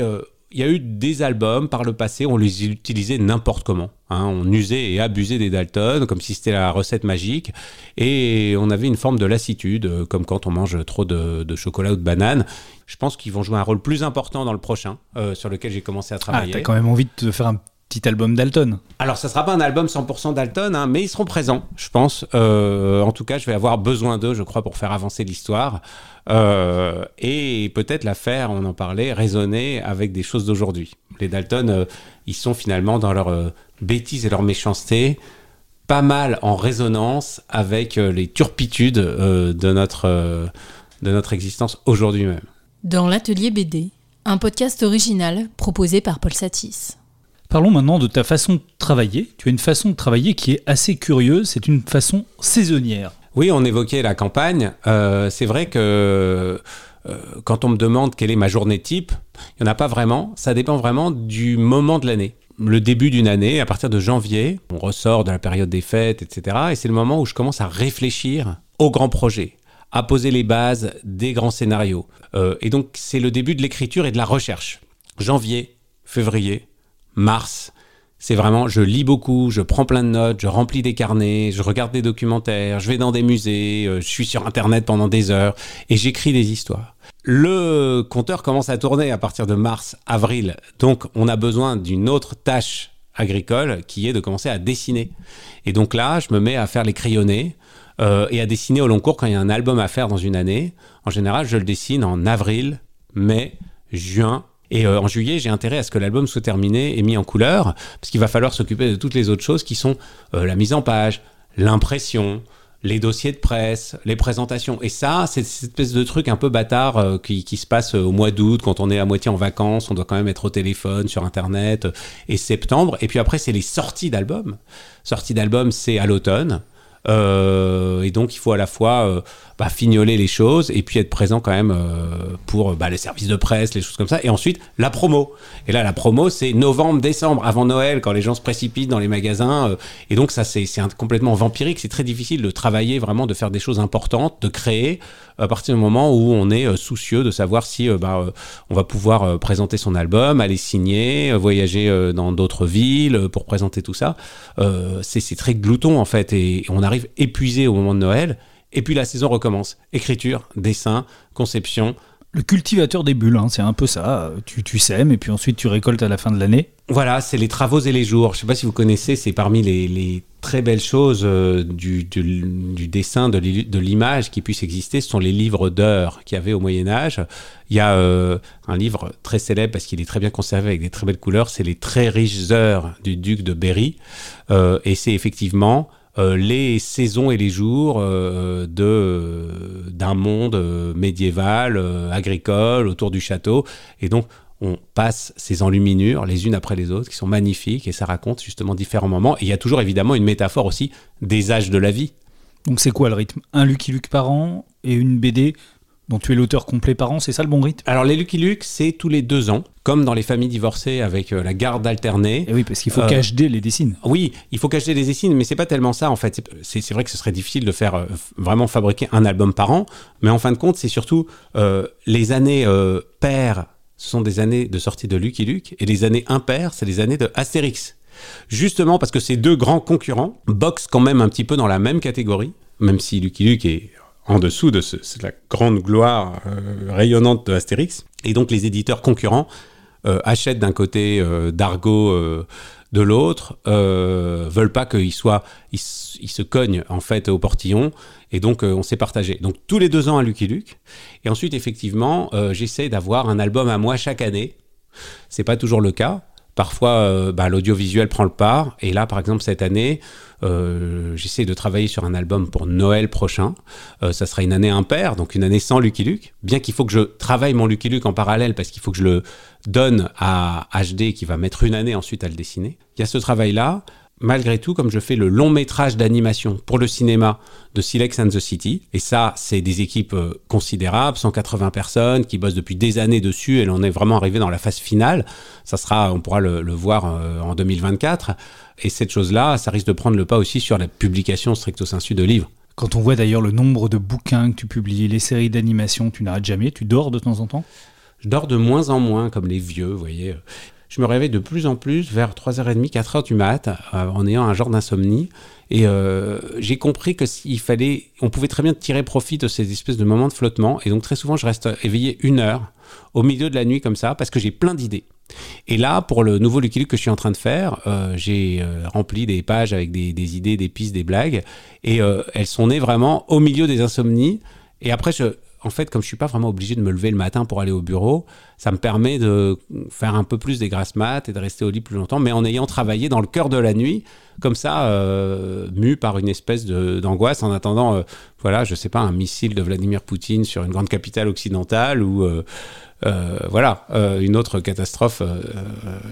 il y a eu des albums par le passé, on les utilisait n'importe comment. Hein. on usait et abusait des Dalton, comme si c'était la recette magique. Et on avait une forme de lassitude, euh, comme quand on mange trop de, chocolat ou de banane. Je pense qu'ils vont jouer un rôle plus important dans le prochain, euh, sur lequel j'ai commencé à travailler. Ah, t'as quand même envie de faire un petit album Dalton. Alors, ça sera pas un album 100% Dalton, hein, mais ils seront présents, je pense. Euh, en tout cas, je vais avoir besoin d'eux, je crois, pour faire avancer l'histoire. Euh, et peut-être la faire, on en parlait, résonner avec des choses d'aujourd'hui. Les Dalton, euh, ils sont finalement dans leur bêtise et leur méchanceté pas mal en résonance avec les turpitudes de, notre, de notre existence aujourd'hui même. Dans l'atelier BD, un podcast original proposé par Paul Satis. Parlons maintenant de ta façon de travailler. Tu as une façon de travailler qui est assez curieuse, c'est une façon saisonnière. Oui, on évoquait la campagne. Euh, c'est vrai que euh, quand on me demande quelle est ma journée type, il n'y en a pas vraiment. Ça dépend vraiment du moment de l'année. Le début d'une année, à partir de janvier, on ressort de la période des fêtes, etc. Et c'est le moment où je commence à réfléchir aux grands projets, à poser les bases des grands scénarios. Euh, et donc c'est le début de l'écriture et de la recherche. Janvier, février, mars. C'est vraiment, je lis beaucoup, je prends plein de notes, je remplis des carnets, je regarde des documentaires, je vais dans des musées, euh, je suis sur Internet pendant des heures et j'écris des histoires. Le compteur commence à tourner à partir de mars, avril. Donc, on a besoin d'une autre tâche agricole qui est de commencer à dessiner. Et donc là, je me mets à faire les crayonnés euh, et à dessiner au long cours quand il y a un album à faire dans une année. En général, je le dessine en avril, mai, juin, et euh, en juillet, j'ai intérêt à ce que l'album soit terminé et mis en couleur, parce qu'il va falloir s'occuper de toutes les autres choses qui sont euh, la mise en page, l'impression, les dossiers de presse, les présentations. Et ça, c'est cette espèce de truc un peu bâtard euh, qui, qui, se passe au mois d'août, quand on est à moitié en vacances, on doit quand même être au téléphone, sur Internet, et septembre. Et puis après, c'est les sorties d'albums. Sorties d'albums, c'est à l'automne. et donc il faut à la fois bah, fignoler les choses et puis être présent quand même pour bah, les services de presse, les choses comme ça. Et ensuite, la promo. Et là, la promo, c'est novembre, décembre, avant Noël, quand les gens se précipitent dans les magasins. et donc ça, c'est complètement vampirique. C'est très difficile de travailler vraiment, de faire des choses importantes, de créer à partir du moment où on est soucieux de savoir si bah, on va pouvoir présenter son album, aller signer, voyager dans d'autres villes pour présenter tout ça. c'est très glouton en fait et on arrive épuisé au moment de Noël. Et puis la saison recommence. Écriture, dessin, conception. Le cultivateur des bulles, hein, c'est un peu ça. Tu, tu sèmes et puis ensuite tu récoltes à la fin de l'année. Voilà, c'est les travaux et les jours. Je ne sais pas si vous connaissez, c'est parmi les, très belles choses euh, du, dessin, de l'image qui puisse exister. Ce sont les livres d'heures qu'il y avait au Moyen Âge. Il y a euh, un livre très célèbre parce qu'il est très bien conservé avec des très belles couleurs. C'est les très riches heures du duc de Berry. Euh, et c'est effectivement les saisons et les jours euh, de d'un monde médiéval, euh, agricole, autour du château. Et donc, on passe ces enluminures les unes après les autres, qui sont magnifiques, et ça raconte justement différents moments. Et il y a toujours évidemment une métaphore aussi des âges de la vie. Donc c'est quoi le rythme? Un Lucky Luke par an et une BD dont tu es l'auteur complet par an, c'est ça le bon rythme? Alors les Lucky Luke, c'est tous les deux ans, comme dans les familles divorcées avec euh, la garde alternée. Et oui, parce qu'il faut euh, qu'HD les dessine. Oui, il faut qu'HD les dessine, mais c'est pas tellement ça en fait. C'est vrai que ce serait difficile de faire euh, vraiment fabriquer un album par an, mais en fin de compte, c'est surtout les années paires, ce sont des années de sortie de Lucky Luke, et les années impaires, c'est les années de Astérix. Justement parce que ces deux grands concurrents boxent quand même un petit peu dans la même catégorie, même si Lucky Luke est en dessous de ce, la grande gloire euh, rayonnante de Astérix. Et donc les éditeurs concurrents euh, achètent d'un côté euh, Dargo de l'autre, veulent pas qu'il soit, il, se cogne en fait au portillon, et donc on s'est partagé. Donc tous les deux ans à Lucky Luke, et ensuite effectivement j'essaie d'avoir un album à moi chaque année. C'est pas toujours le cas. Parfois, bah, l'audiovisuel prend le pas. Et là, par exemple, cette année, euh, j'essaie de travailler sur un album pour Noël prochain. Euh, ça sera une année impaire, donc une année sans Lucky Luke. Bien qu'il faut que je travaille mon Lucky Luke en parallèle parce qu'il faut que je le donne à HD qui va mettre une année ensuite à le dessiner. Il y a ce travail-là malgré tout, comme je fais le long métrage d'animation pour le cinéma de Silex and the City, et ça, c'est des équipes euh, considérables, 180 personnes qui bossent depuis des années dessus, et l'on est vraiment arrivé dans la phase finale. Ça sera, on pourra le, voir euh, en 2024. Et cette chose-là, ça risque de prendre le pas aussi sur la publication stricto sensu de livres. Quand on voit d'ailleurs le nombre de bouquins que tu publies, les séries d'animation, tu n'arrêtes jamais, tu dors de temps en temps? Je dors de moins en moins, comme les vieux, vous voyez je me réveille de plus en plus vers 3h30, 4h du mat, euh, en ayant un genre d'insomnie. Et euh, j'ai compris que s'il fallait, on pouvait très bien tirer profit de ces espèces de moments de flottement. Et donc très souvent, je reste éveillé une heure au milieu de la nuit comme ça, parce que j'ai plein d'idées. Et là, pour le nouveau Lucky Luke que je suis en train de faire, euh, j'ai rempli des pages avec des, des, idées, des pistes, des blagues, et elles sont nées vraiment au milieu des insomnies. Et après, je, en fait, comme je suis pas vraiment obligé de me lever le matin pour aller au bureau, ça me permet de faire un peu plus des grasses maths et de rester au lit plus longtemps, mais en ayant travaillé dans le cœur de la nuit, comme ça, euh, mu par une espèce d'angoisse, en attendant, euh, voilà, je sais pas, un missile de Vladimir Poutine sur une grande capitale occidentale ou euh, voilà, une autre catastrophe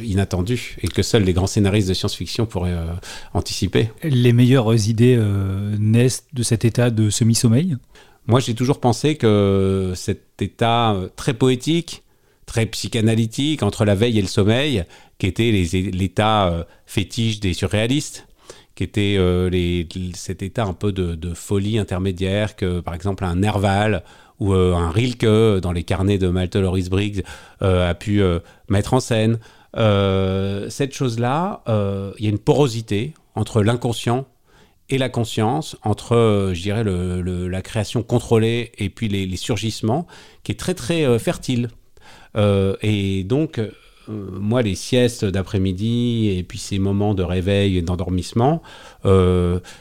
inattendue et que seuls les grands scénaristes de science-fiction pourraient anticiper. Les meilleures idées naissent de cet état de semi-sommeil? Moi, j'ai toujours pensé que cet état euh, très poétique, très psychanalytique, entre la veille et le sommeil, qui était l'état euh, fétiche des surréalistes, qui était euh, cet état un peu de, folie intermédiaire que, par exemple, un Nerval ou un Rilke, dans les carnets de Malte Loris Briggs, a pu mettre en scène. cette chose-là, il y a une porosité entre l'inconscient et la conscience entre, euh, je dirais, le, la création contrôlée et puis les, surgissements, qui est très très euh, fertile. Euh, et donc, moi, les siestes d'après-midi et puis ces moments de réveil et d'endormissement,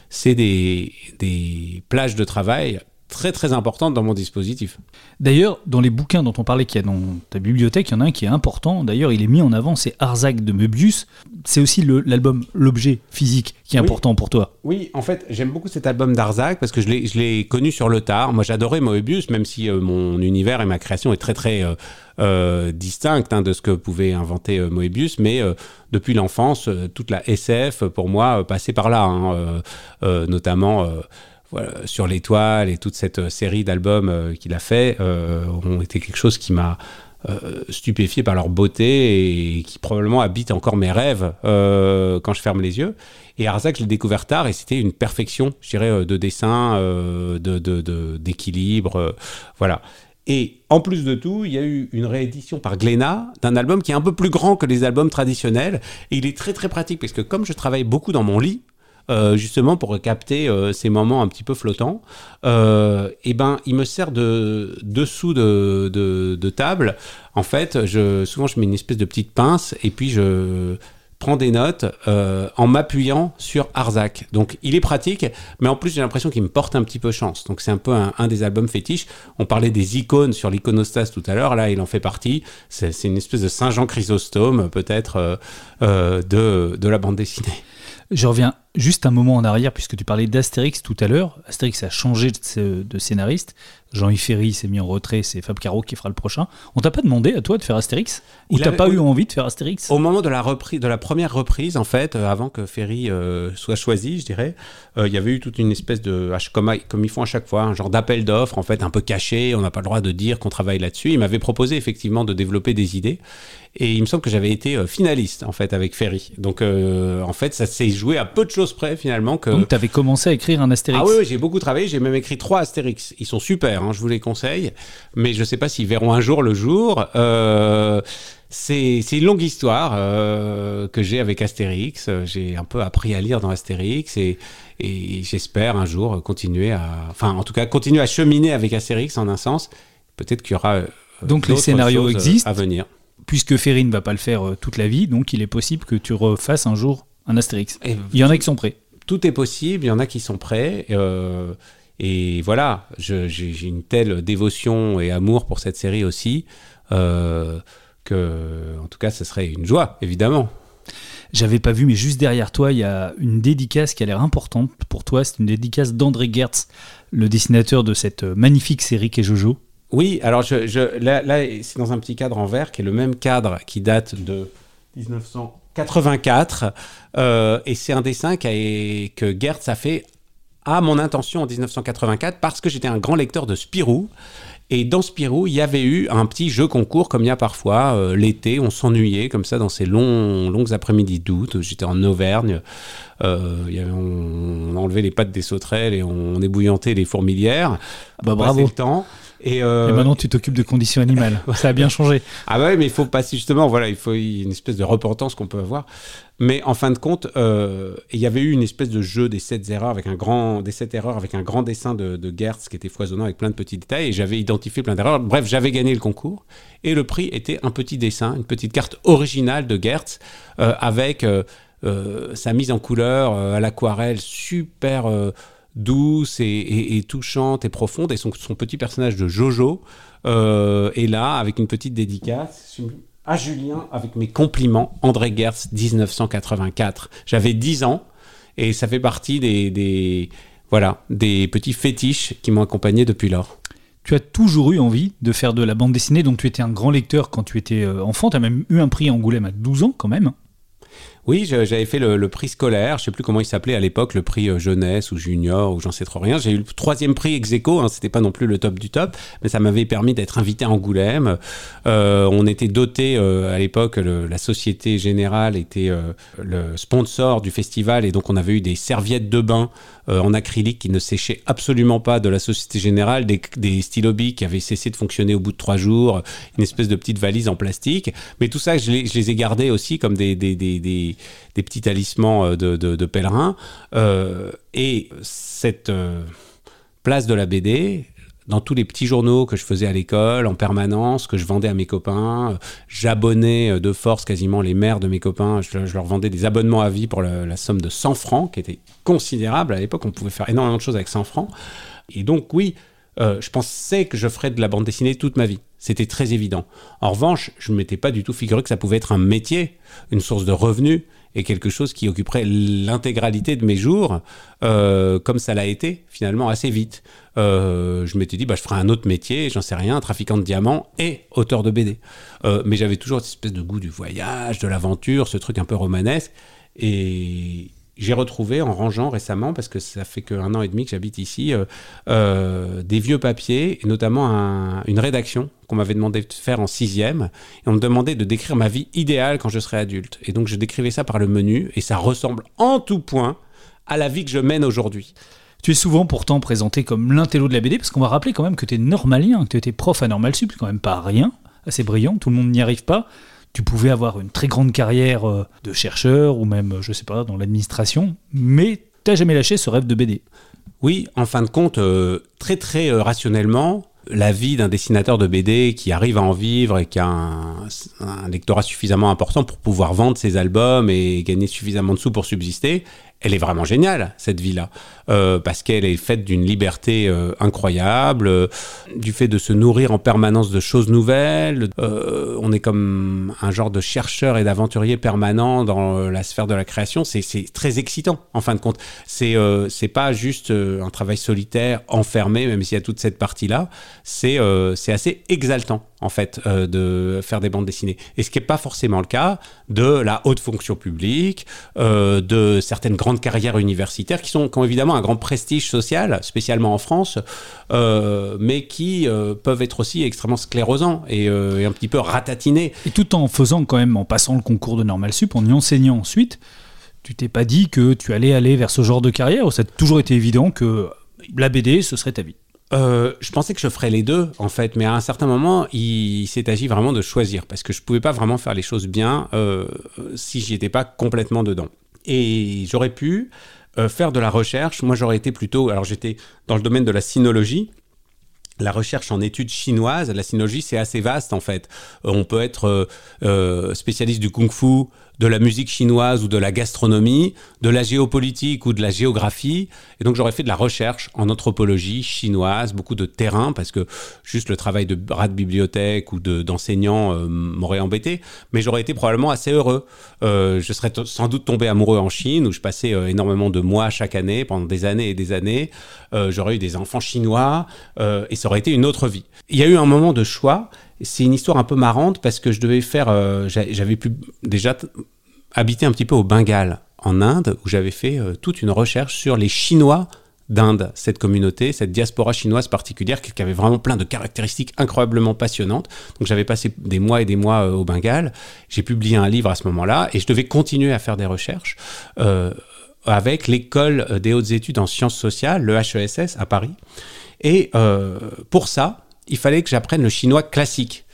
c'est des, des, plages de travail très très importante dans mon dispositif. D'ailleurs, dans les bouquins dont on parlait qu'il y a dans ta bibliothèque, il y en a un qui est important. D'ailleurs, il est mis en avant, c'est Arzac de Möbius. C'est aussi l'album L'objet physique qui est important pour toi. Oui, en fait, j'aime beaucoup cet album d'Arzac parce que je l'ai connu sur le tard. Moi, j'adorais Moebius, même si euh, mon univers et ma création est très très euh, euh, distincte hein, de ce que pouvait inventer Moebius. Mais depuis l'enfance, toute la SF, pour moi, passait par là, hein, notamment sur l'étoile et toute cette série d'albums qu'il a fait ont été quelque chose qui m'a stupéfié par leur beauté et qui probablement habite encore mes rêves quand je ferme les yeux. Et Arzac, je l'ai découvert tard et c'était une perfection, je dirais, euh, de dessin, euh, d'équilibre. De, euh, voilà. Et en plus de tout, il y a eu une réédition par Glénat d'un album qui est un peu plus grand que les albums traditionnels. Et il est très très pratique parce que comme je travaille beaucoup dans mon lit, justement pour capter ces moments un petit peu flottants, et eh ben il me sert de dessous de, de, table. En fait, je, souvent je mets une espèce de petite pince et puis je prends des notes euh, en m'appuyant sur Arzac. Donc il est pratique, mais en plus j'ai l'impression qu'il me porte un petit peu chance. Donc c'est un peu un, des albums fétiches. On parlait des icônes sur l'iconostas tout à l'heure, là il en fait partie. C'est une espèce de Saint-Jean Chrysostome peut-être euh, euh, de, de la bande dessinée. Je reviens juste un moment en arrière, puisque tu parlais d'Astérix tout à l'heure. Astérix a changé de, scénariste. Jean-Yves Ferry s'est mis en retrait, c'est Fab Caro qui fera le prochain. On t'a pas demandé à toi de faire Astérix Ou t'as pas eu envie de faire Astérix Au moment de la, reprise, de la première reprise, en fait, euh, avant que Ferry euh, soit choisi, je dirais, euh, il y avait eu toute une espèce de, comme, comme ils font à chaque fois, un genre d'appel d'offres, en fait, un peu caché. On n'a pas le droit de dire qu'on travaille là-dessus. Il m'avait proposé effectivement de développer des idées. Et il me semble que j'avais été finaliste, en fait, avec Ferry. Donc, en fait, ça s'est joué à peu de choses près, finalement. Que... Donc, tu avais commencé à écrire un Astérix Ah oui, j'ai beaucoup travaillé. J'ai même écrit trois Astérix. Ils sont super, hein, je vous les conseille. Mais je ne sais pas s'ils verront un jour le jour. Euh, c'est une longue histoire que j'ai avec Astérix. J'ai un peu appris à lire dans Astérix et, et j'espère un jour continuer à, enfin en tout cas continuer à cheminer avec Astérix en un sens. Peut-être qu'il y aura donc les scénarios existent à venir puisque Ferry ne va pas le faire euh, toute la vie, donc il est possible que tu refasses un jour un Astérix. il y en a qui sont prêts. Tout est possible, il y en a qui sont prêts. Euh, et voilà, j'ai une telle dévotion et amour pour cette série aussi, euh, que, en tout cas, ce serait une joie, évidemment. J'avais pas vu, mais juste derrière toi, il y a une dédicace qui a l'air importante pour toi. C'est une dédicace d'André Gertz, le dessinateur de cette magnifique série qu'est Jojo. Oui, alors je, là, c'est dans un petit cadre en verre qui est le même cadre qui date de 1984. Euh, et c'est un dessin que Gertz a fait à mon intention en 1984 parce que j'étais un grand lecteur de Spirou. Et dans Spirou, il y avait eu un petit jeu concours, comme il y a parfois euh, l'été. On s'ennuyait comme ça dans ces longs, longues après-midi d'août. J'étais en Auvergne. Euh, y avait, on, enlevait les pattes des sauterelles et on, ébouillantait les fourmilières. Bah, bravo. le temps. Et, euh, maintenant, tu t'occupes de conditions animales. Ça a bien changé. Ah ouais, mais il faut passer justement, voilà, il faut une espèce de repentance qu'on peut avoir. Mais en fin de compte, euh, il y avait eu une espèce de jeu des sept erreurs avec un grand, des sept erreurs avec un grand dessin de, de Gertz qui était foisonnant avec plein de petits détails. Et j'avais identifié plein d'erreurs. Bref, j'avais gagné le concours. Et le prix était un petit dessin, une petite carte originale de Gertz euh, avec sa mise en couleur à l'aquarelle super douce et, touchante et profonde. Et son, petit personnage de Jojo euh, est là avec une petite dédicace à Julien avec mes compliments. André Gertz, 1984. J'avais 10 ans et ça fait partie des, voilà, des petits fétiches qui m'ont accompagné depuis lors. Tu as toujours eu envie de faire de la bande dessinée, donc tu étais un grand lecteur quand tu étais euh, enfant. Tu as même eu un prix Angoulême à 12 ans quand même. Oui, j'avais fait le, prix scolaire, je sais plus comment il s'appelait à l'époque, le prix euh, jeunesse ou junior ou j'en sais trop rien. J'ai eu le troisième prix ex aequo, hein, c'était pas non plus le top du top, mais ça m'avait permis d'être invité à Angoulême. Euh, on était doté euh, à l'époque, la Société Générale était le sponsor du festival et donc on avait eu des serviettes de bain en acrylique qui ne séchaient absolument pas de la Société Générale, des, des stylobies qui avaient cessé de fonctionner au bout de trois jours, une espèce de petite valise en plastique. Mais tout ça, je les, ai gardés aussi comme des, des petits talismans euh, de, pèlerins. Euh, et cette euh, place de la BD, dans tous les petits journaux que je faisais à l'école en permanence, que je vendais à mes copains. J'abonnais de force quasiment les mères de mes copains. Je, leur vendais des abonnements à vie pour la, somme de 100 francs, qui était considérable. À l'époque, on pouvait faire énormément de choses avec 100 francs. Et donc, oui, je pensais que je ferais de la bande dessinée toute ma vie. C'était très évident. En revanche, je ne m'étais pas du tout figuré que ça pouvait être un métier, une source de revenus et quelque chose qui occuperait l'intégralité de mes jours, euh, comme ça l'a été finalement assez vite. Euh, je m'étais dit, bah, je ferai un autre métier, j'en sais rien, trafiquant de diamants et auteur de BD. mais j'avais toujours cette espèce de goût du voyage, de l'aventure, ce truc un peu romanesque. Et j'ai retrouvé en rangeant récemment, parce que ça fait qu'un an et demi que j'habite ici, euh, euh, des vieux papiers, et notamment une rédaction qu'on m'avait demandé de faire en sixième. Et on me demandait de décrire ma vie idéale quand je serais adulte. Et donc je décrivais ça par le menu, et ça ressemble en tout point à la vie que je mène aujourd'hui. Tu es souvent pourtant présenté comme l'intello de la BD, parce qu'on va rappeler quand même que tu es normalien, que tu étais prof à Normal Sup, quand même pas rien, assez brillant, tout le monde n'y arrive pas tu pouvais avoir une très grande carrière euh, de chercheur ou même, je sais pas, dans l'administration, mais t'as jamais lâché ce rêve de BD. Oui, en fin de compte, euh, très très euh, rationnellement, la vie d'un dessinateur de BD qui arrive à en vivre et qui a un, un, lectorat suffisamment important pour pouvoir vendre ses albums et gagner suffisamment de sous pour subsister, elle est vraiment géniale, cette vie-là, euh, parce qu'elle est faite d'une liberté euh, incroyable, euh, du fait de se nourrir en permanence de choses nouvelles. on est comme un genre de chercheur et d'aventurier permanent dans la sphère de la création. C'est très excitant, en fin de compte. C'est pas juste un travail solitaire, enfermé, même s'il y a toute cette partie-là. C'est assez exaltant en fait, euh, de faire des bandes dessinées. Et ce qui n'est pas forcément le cas de la haute fonction publique, euh, de certaines grandes carrières universitaires qui, sont, ont évidemment un grand prestige social, spécialement en France, euh, mais qui peuvent être aussi extrêmement sclérosants et, un petit peu ratatinés. Et tout en faisant quand même, en passant le concours de Normal Sup, en y enseignant ensuite, tu t'es pas dit que tu allais aller vers ce genre de carrière ou ça a toujours été évident que la BD, ce serait ta vie euh, je pensais que je ferais les deux, en fait, mais à un certain moment, il, s'est agi vraiment de choisir, parce que je ne pouvais pas vraiment faire les choses bien euh, si j'y étais pas complètement dedans. Et j'aurais pu euh, faire de la recherche. Moi, j'aurais été plutôt. Alors, j'étais dans le domaine de la sinologie, la recherche en études chinoises, la sinologie, c'est assez vaste en fait. on peut être spécialiste du kung-fu, de la musique chinoise ou de la gastronomie, de la géopolitique ou de la géographie. Et donc j'aurais fait de la recherche en anthropologie chinoise, beaucoup de terrain, parce que juste le travail de rat de bibliothèque ou d'enseignant euh, m'aurait embêté. Mais j'aurais été probablement assez heureux. Euh, je serais sans doute tombé amoureux en Chine, où je passais euh, énormément de mois chaque année, pendant des années et des années. j'aurais eu des enfants chinois, et ça aurait été une autre vie. Il y a eu un moment de choix c'est une histoire un peu marrante parce que je devais faire. Euh, j'avais pu déjà habiter un petit peu au Bengale, en Inde, où j'avais fait euh, toute une recherche sur les Chinois d'Inde, cette communauté, cette diaspora chinoise particulière qui avait vraiment plein de caractéristiques incroyablement passionnantes. Donc j'avais passé des mois et des mois euh, au Bengale. J'ai publié un livre à ce moment-là et je devais continuer à faire des recherches. avec l'école des hautes études en sciences sociales, le HESS à Paris. Et pour ça, il fallait que j'apprenne le chinois classique,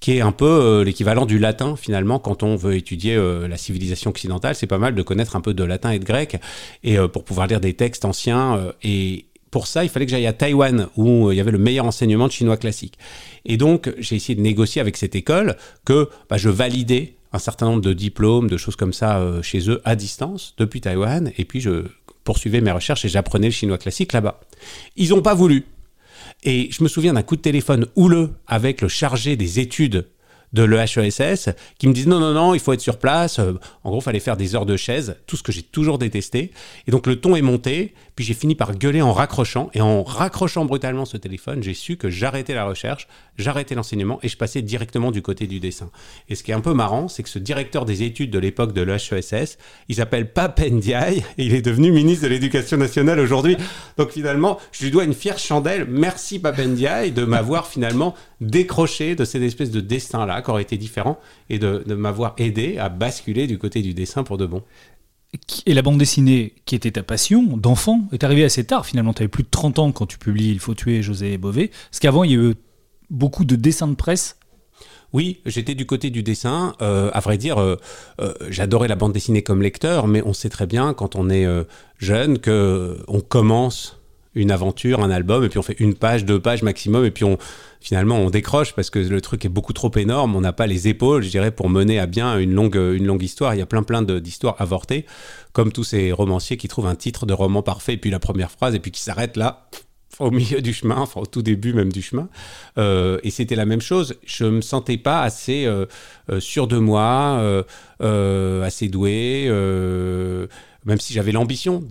qui est un peu euh, l'équivalent du latin finalement quand on veut étudier euh, la civilisation occidentale. C'est pas mal de connaître un peu de latin et de grec, et euh, pour pouvoir lire des textes anciens. et pour ça, il fallait que j'aille à Taïwan, où il y avait le meilleur enseignement de chinois classique. Et donc, j'ai essayé de négocier avec cette école que bah, je validais un certain nombre de diplômes, de choses comme ça chez eux à distance, depuis Taïwan, et puis je poursuivais mes recherches et j'apprenais le chinois classique là-bas. Ils n'ont pas voulu. Et je me souviens d'un coup de téléphone houleux avec le chargé des études de l'EHESS qui me disent non, non, non, il faut être sur place. Euh, en gros, il fallait faire des heures de chaise, tout ce que j'ai toujours détesté. Et donc le ton est monté, puis j'ai fini par gueuler en raccrochant. Et en raccrochant brutalement ce téléphone, j'ai su que j'arrêtais la recherche, j'arrêtais l'enseignement et je passais directement du côté du dessin. Et ce qui est un peu marrant, c'est que ce directeur des études de l'époque de l'EHESS, il s'appelle Papendiaï et il est devenu ministre de l'Éducation nationale aujourd'hui. Donc finalement, je lui dois une fière chandelle. Merci Papendiaï de m'avoir finalement décroché de cette espèce de destin-là qui aurait été différent et de, m'avoir aidé à basculer du côté du dessin pour de bon. Et la bande dessinée, qui était ta passion d'enfant, est arrivée assez tard. Finalement, tu avais plus de 30 ans quand tu publies Il faut tuer José Bové. Parce qu'avant, il y a eu beaucoup de dessins de presse oui, j'étais du côté du dessin. Euh, à vrai dire, euh, euh, j'adorais la bande dessinée comme lecteur, mais on sait très bien quand on est jeune que on commence une aventure, un album, et puis on fait une page, deux pages maximum, et puis on finalement on décroche parce que le truc est beaucoup trop énorme, on n'a pas les épaules, je dirais, pour mener à bien une longue, une longue histoire. Il y a plein plein d'histoires avortées, comme tous ces romanciers qui trouvent un titre de roman parfait, et puis la première phrase, et puis qui s'arrêtent là, au milieu du chemin, enfin au tout début même du chemin. Euh, et c'était la même chose. Je me sentais pas assez euh, euh, sûr de moi, assez doué même si j'avais l'ambition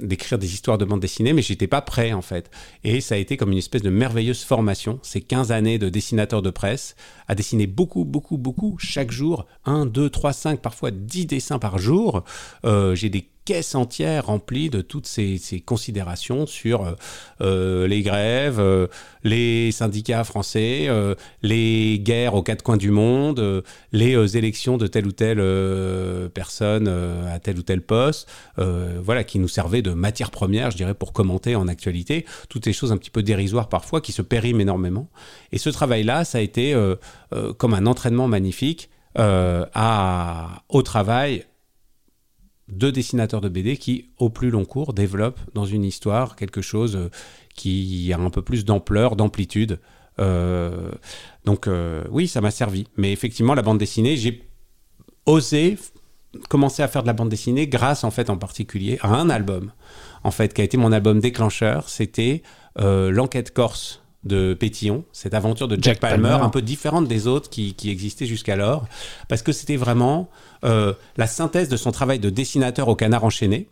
d'écrire des histoires de bande dessinée, mais j'étais pas prêt en fait. Et ça a été comme une espèce de merveilleuse formation, ces 15 années de dessinateur de presse, à dessiner beaucoup, beaucoup, beaucoup, chaque jour, 1, 2, 3, 5, parfois 10 dessins par jour. Euh, j'ai des caisse entière remplie de toutes ces, considérations sur euh, euh, les grèves, euh, les syndicats français, les guerres aux quatre coins du monde, les élections de telle ou telle personne à tel ou tel poste, voilà, qui nous servaient de matière première, je dirais, pour commenter en actualité toutes ces choses un petit peu dérisoires parfois qui se périment énormément. Et ce travail-là, ça a été comme un entraînement magnifique. au travail deux dessinateurs de BD qui, au plus long cours, développent dans une histoire quelque chose euh, qui a un peu plus d'ampleur, d'amplitude. Euh, donc euh, oui, ça m'a servi. Mais effectivement, la bande dessinée, j'ai osé commencer à faire de la bande dessinée grâce en fait en particulier à un album en fait qui a été mon album déclencheur. C'était l'enquête corse de Pétillon, cette aventure de Jack, Palmer, un peu différente des autres qui, qui existaient jusqu'alors, parce que c'était vraiment euh, la synthèse de son travail de dessinateur au canard enchaîné,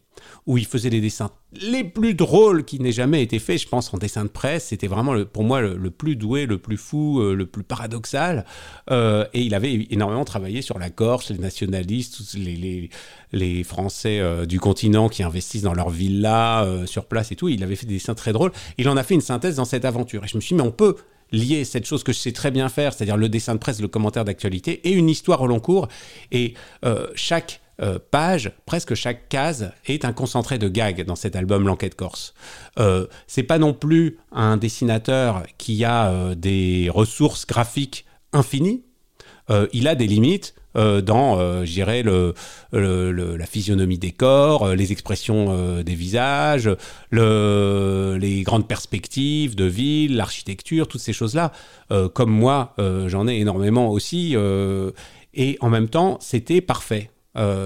où il faisait les dessins les plus drôles qui n'aient jamais été faits, je pense, en dessin de presse. C'était vraiment pour moi le, plus doué, le plus fou, euh, le plus paradoxal. Euh, et il avait énormément travaillé sur la Corse, les nationalistes, les, les, les Français du continent qui investissent dans leur villa sur place et tout. Il avait fait des dessins très drôles. Il en a fait une synthèse dans cette aventure. Et je me suis dit, mais on peut lier cette chose que je sais très bien faire, c'est-à-dire le dessin de presse, le commentaire d'actualité, et une histoire au long cours. Et euh, chaque euh, page, presque chaque case, est un concentré de gags dans cet album L'Enquête Corse. Euh, c'est pas non plus un dessinateur qui a euh, des ressources graphiques infinies. il a des limites. Euh, dans, euh, je dirais, le, la physionomie des corps, euh, les expressions des visages, les grandes perspectives de ville, l'architecture, toutes ces choses-là. comme moi, j'en ai énormément aussi. et en même temps, c'était parfait.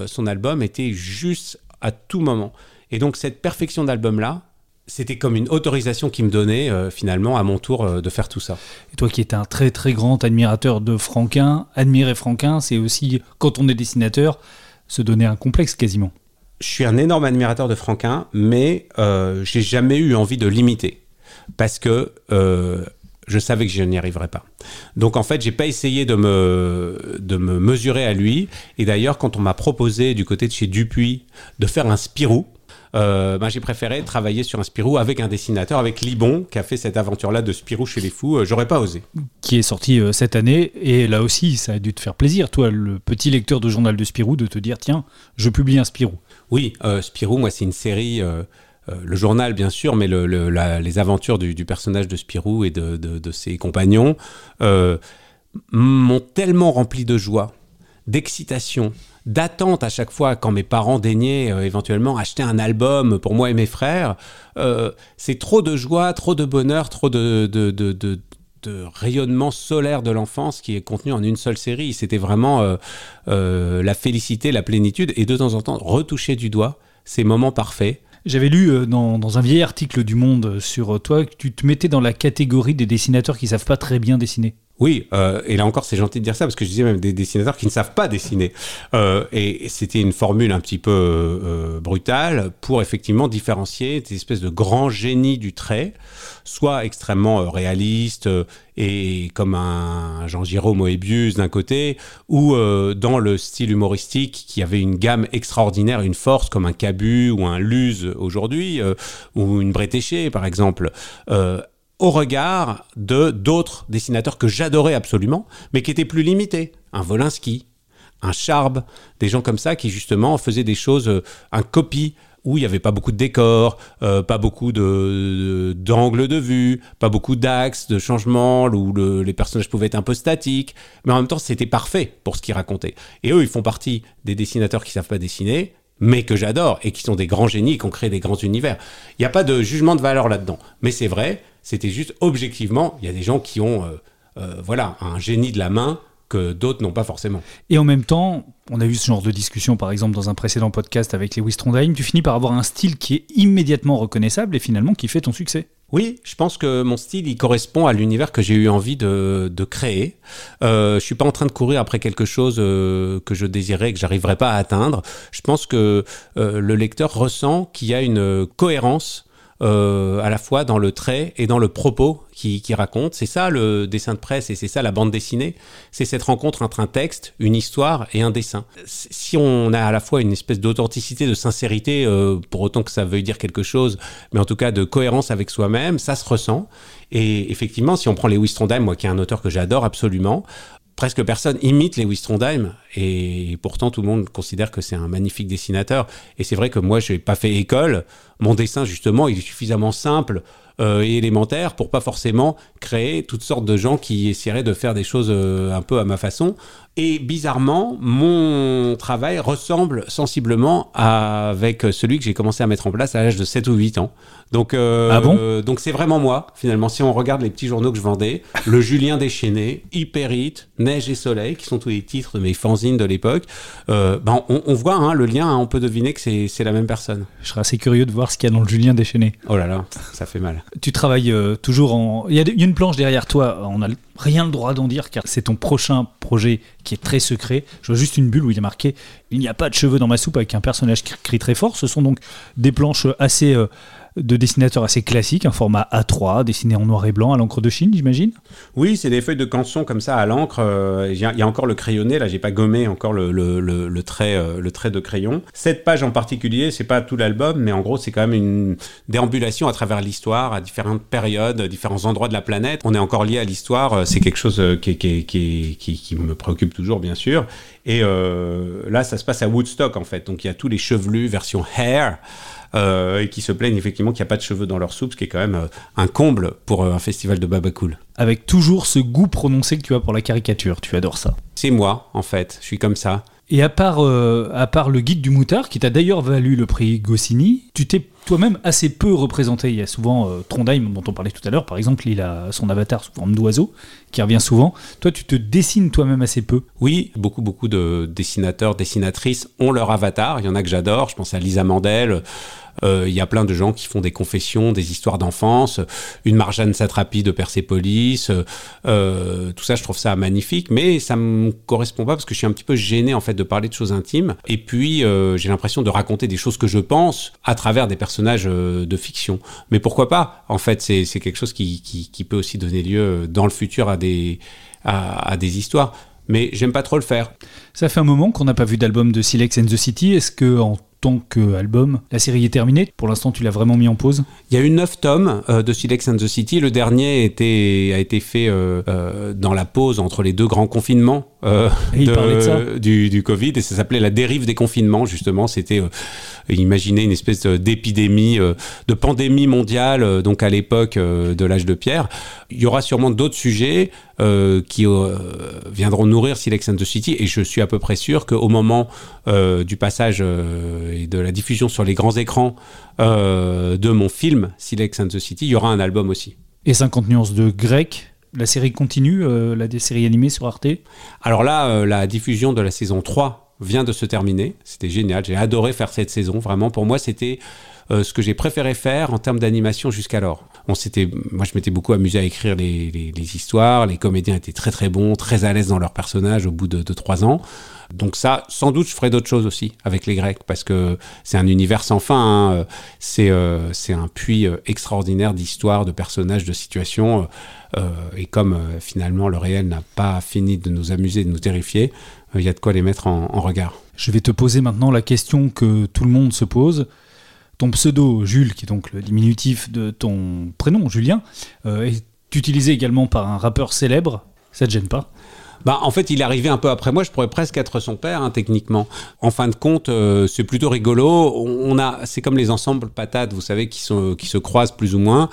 son album était juste à tout moment. Et donc cette perfection d'album-là, c'était comme une autorisation qui me donnait euh, finalement à mon tour euh, de faire tout ça. Et toi qui es un très très grand admirateur de Franquin, admirer Franquin, c'est aussi, quand on est dessinateur, se donner un complexe quasiment. Je suis un énorme admirateur de Franquin, mais euh, j'ai jamais eu envie de l'imiter. Parce que je savais que je n'y arriverais pas. Donc en fait, j'ai pas essayé de me, de me mesurer à lui. Et d'ailleurs, quand on m'a proposé du côté de chez Dupuis de faire un Spirou, euh, ben, j'ai préféré travailler sur un Spirou avec un dessinateur, avec Libon, qui a fait cette aventure-là de Spirou chez les fous. Euh, j'aurais pas osé. Qui est sorti euh, cette année, et là aussi, ça a dû te faire plaisir, toi, le petit lecteur de journal de Spirou, de te dire tiens, je publie un Spirou. Oui, Spirou, moi, c'est une série. le journal, bien sûr, mais les aventures du, personnage de Spirou et de, de ses compagnons m'ont tellement rempli de joie, d'excitation, d'attente à chaque fois quand mes parents daignaient euh, éventuellement acheter un album pour moi et mes frères. Euh, c'est trop de joie, trop de bonheur, trop de, de, de, de rayonnement solaire de l'enfance qui est contenu en une seule série. C'était vraiment euh, la félicité, la plénitude et de temps en temps retoucher du doigt ces moments parfaits. J'avais lu dans, dans, un vieil article du Monde sur toi que tu te mettais dans la catégorie des dessinateurs qui savent pas très bien dessiner. Oui, euh, et là encore, c'est gentil de dire ça parce que je disais même des dessinateurs qui ne savent pas dessiner. Euh, et c'était une formule un petit peu euh, brutale pour effectivement différencier des espèces de grands génies du trait, soit extrêmement réalistes et comme un Jean Giraud Moebius d'un côté, ou dans le style humoristique qui avait une gamme extraordinaire, une force comme un Cabu ou un Luz aujourd'hui, ou une Bretéché par exemple au regard de d'autres dessinateurs que j'adorais absolument, mais qui étaient plus limités. Un Volinsky, un Charb, des gens comme ça qui justement faisaient des choses, euh, un copie où il n'y avait pas beaucoup de décors, euh, pas beaucoup de, d'angles de, vue, pas beaucoup d'axes, de changements, où les personnages pouvaient être un peu statiques, mais en même temps c'était parfait pour ce qu'ils racontaient. Et eux, ils font partie des dessinateurs qui savent pas dessiner, mais que j'adore et qui sont des grands génies, qui ont créé des grands univers. Il n'y a pas de jugement de valeur là-dedans. Mais c'est vrai, c'était juste objectivement, il y a des gens qui ont euh, euh, voilà, un génie de la main que d'autres n'ont pas forcément. Et en même temps, on a eu ce genre de discussion par exemple dans un précédent podcast avec les Trondheim, tu finis par avoir un style qui est immédiatement reconnaissable et finalement qui fait ton succès. Oui, je pense que mon style, il correspond à l'univers que j'ai eu envie de, de créer. Euh, je suis pas en train de courir après quelque chose euh, que je désirais et que j'arriverais pas à atteindre. Je pense que euh, le lecteur ressent qu'il y a une cohérence euh, à la fois dans le trait et dans le propos qui, qui raconte. C'est ça le dessin de presse et c'est ça la bande dessinée. C'est cette rencontre entre un texte, une histoire et un dessin. Si on a à la fois une espèce d'authenticité, de sincérité, euh, pour autant que ça veuille dire quelque chose, mais en tout cas de cohérence avec soi-même, ça se ressent. Et effectivement, si on prend Lewis Trondheim, moi qui est un auteur que j'adore absolument, presque personne imite Lewis Trondheim et pourtant tout le monde considère que c'est un magnifique dessinateur. Et c'est vrai que moi, je n'ai pas fait école. Mon dessin, justement, il est suffisamment simple euh, et élémentaire pour pas forcément créer toutes sortes de gens qui essaieraient de faire des choses euh, un peu à ma façon. Et bizarrement, mon travail ressemble sensiblement avec celui que j'ai commencé à mettre en place à l'âge de 7 ou 8 ans. Donc, euh, Ah bon? donc c'est vraiment moi, finalement. Si on regarde les petits journaux que je vendais, le Julien déchaîné, Hyper Hit, Neige et Soleil, qui sont tous les titres de mes fanzines de l'époque, euh, ben on, on voit hein, le lien, hein, on peut deviner que c'est la même personne. Je serais assez curieux de voir ce qu'il y a dans le Julien déchaîné. Oh là là, ça fait mal. Tu travailles euh, toujours en. Il y, a, a une planche derrière toi, on n'a rien le droit d'en dire car c'est ton prochain projet qui est très secret. Je vois juste une bulle où il est marqué Il n'y a pas de cheveux dans ma soupe avec un personnage qui crie très fort. Ce sont donc des planches assez. euh, de dessinateurs assez classiques, un format A3, dessiné en noir et blanc à l'encre de Chine, j'imagine. Oui, c'est des feuilles de canson comme ça à l'encre. euh, Il y, a- encore le crayonné, là, j'ai pas gommé encore le, le- le- trait, euh, le trait de crayon. Cette page en particulier, c'est pas tout l'album, mais en gros, c'est quand même une déambulation à travers l'histoire, à différentes périodes, différents endroits de la planète. On est encore lié à l'histoire. euh, C'est quelque chose qui, qui, qui, qui, me préoccupe toujours, bien sûr. Et là, ça se passe à Woodstock, en fait. Donc, il y a tous les chevelus version hair. Euh, et qui se plaignent effectivement qu'il n'y a pas de cheveux dans leur soupe, ce qui est quand même euh, un comble pour euh, un festival de Babacool. Avec toujours ce goût prononcé que tu as pour la caricature. Tu adores ça. C'est moi, en fait. Je suis comme ça. Et à part, euh, à part le guide du moutard, qui t'a d'ailleurs valu le prix Goscinny, tu t'es toi-même assez peu représenté. Il y a souvent euh, Trondheim, dont on parlait tout à l'heure, par exemple, il a son avatar sous forme d'oiseau, qui revient souvent. Toi, tu te dessines toi-même assez peu. Oui, beaucoup, beaucoup de dessinateurs, dessinatrices ont leur avatar. Il y en a que j'adore. Je pense à Lisa Mandel. Euh, il y a plein de gens qui font des confessions, des histoires d'enfance, une Marjane Satrapi de Persépolis. euh, tout ça, je trouve ça magnifique, mais ça me correspond pas parce que je suis un petit peu gêné en fait de parler de choses intimes. Et puis, euh, j'ai l'impression de raconter des choses que je pense à travers des personnages de fiction. Mais pourquoi pas? En fait, c'est quelque chose qui, peut aussi donner lieu dans le futur à des, à, à des histoires. Mais j'aime pas trop le faire. Ça fait un moment qu'on n'a pas vu d'album de Silex and the City. Est-ce que en tant qu'album, la série est terminée Pour l'instant, tu l'as vraiment mis en pause Il y a eu neuf tomes euh, de Silex and the City. Le dernier était, a été fait euh, euh, dans la pause entre les deux grands confinements euh, Et il parlait de ça. du, du Covid et ça s'appelait la dérive des confinements justement. C'était euh, imaginer une espèce d'épidémie, euh, de pandémie mondiale donc à l'époque de l'âge de pierre. Il y aura sûrement d'autres sujets euh, qui euh, viendront nourrir Silex and the City et je suis à peu près sûr qu'au moment euh, du passage et de la diffusion sur les grands écrans de mon film Silex and the City, il y aura un album aussi. Et 50 nuances de grec la série continue, la des séries animées sur Arte Alors là, la diffusion de la saison 3 vient de se terminer. C'était génial. J'ai adoré faire cette saison. Vraiment, pour moi, c'était euh, ce que j'ai préféré faire en termes d'animation jusqu'alors. On s'était, moi, je m'étais beaucoup amusé à écrire les, histoires. Les comédiens étaient très très bons, très à l'aise dans leurs personnages au bout de, de trois ans. Donc ça, sans doute, je ferai d'autres choses aussi avec les Grecs parce que c'est un univers sans fin. hein. C'est euh, un puits euh, extraordinaire d'histoires, de personnages, de situations. Et comme finalement le réel n'a pas fini de nous amuser, de nous terrifier, il y a de quoi les mettre en regard. Je vais te poser maintenant la question que tout le monde se pose. Ton pseudo, Jules, qui est donc le diminutif de ton prénom, Julien, euh, est utilisé également par un rappeur célèbre. Ça te gêne pas? Bah, en fait, il est arrivé un peu après moi. Je pourrais presque être son père, hein, techniquement. En fin de compte, euh, c'est plutôt rigolo. On a, c'est comme les ensembles patates, vous savez, qui, se croisent plus ou moins.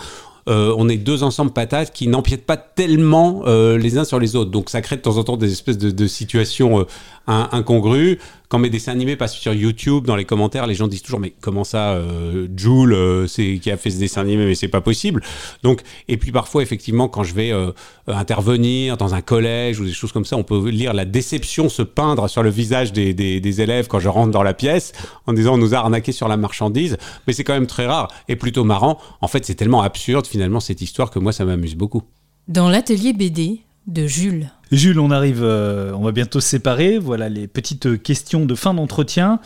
Euh, on est deux ensembles patates qui n'empiètent pas tellement les uns sur les autres. Donc ça crée de temps en temps des espèces de, situations in- incongrues. Quand mes dessins animés passent sur YouTube, dans les commentaires, les gens disent toujours mais comment ça, euh, Jules, euh, c'est qui a fait ce dessin animé, mais c'est pas possible. Donc et puis parfois effectivement quand je vais euh, intervenir dans un collège ou des choses comme ça, on peut lire la déception se peindre sur le visage des, des, des élèves quand je rentre dans la pièce en disant on nous a arnaqué sur la marchandise, mais c'est quand même très rare et plutôt marrant. En fait, c'est tellement absurde finalement cette histoire que moi ça m'amuse beaucoup. Dans l'atelier BD de Jules. Jules, on arrive, euh, on va bientôt se séparer. Voilà les petites questions de fin d'entretien.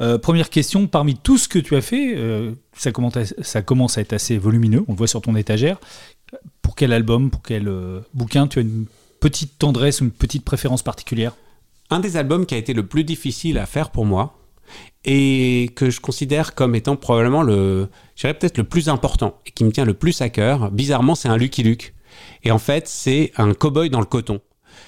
Euh, première question, parmi tout ce que tu as fait, euh, ça, commence à, être assez volumineux, on le voit sur ton étagère. Pour quel album, pour quel bouquin tu as une petite tendresse ou une petite préférence particulière? Un des albums qui a été le plus difficile à faire pour moi, et que je considère comme étant probablement le, peut-être le plus important et qui me tient le plus à cœur. Bizarrement, c'est un Lucky Luke. Et en fait, c'est un cow-boy dans le coton.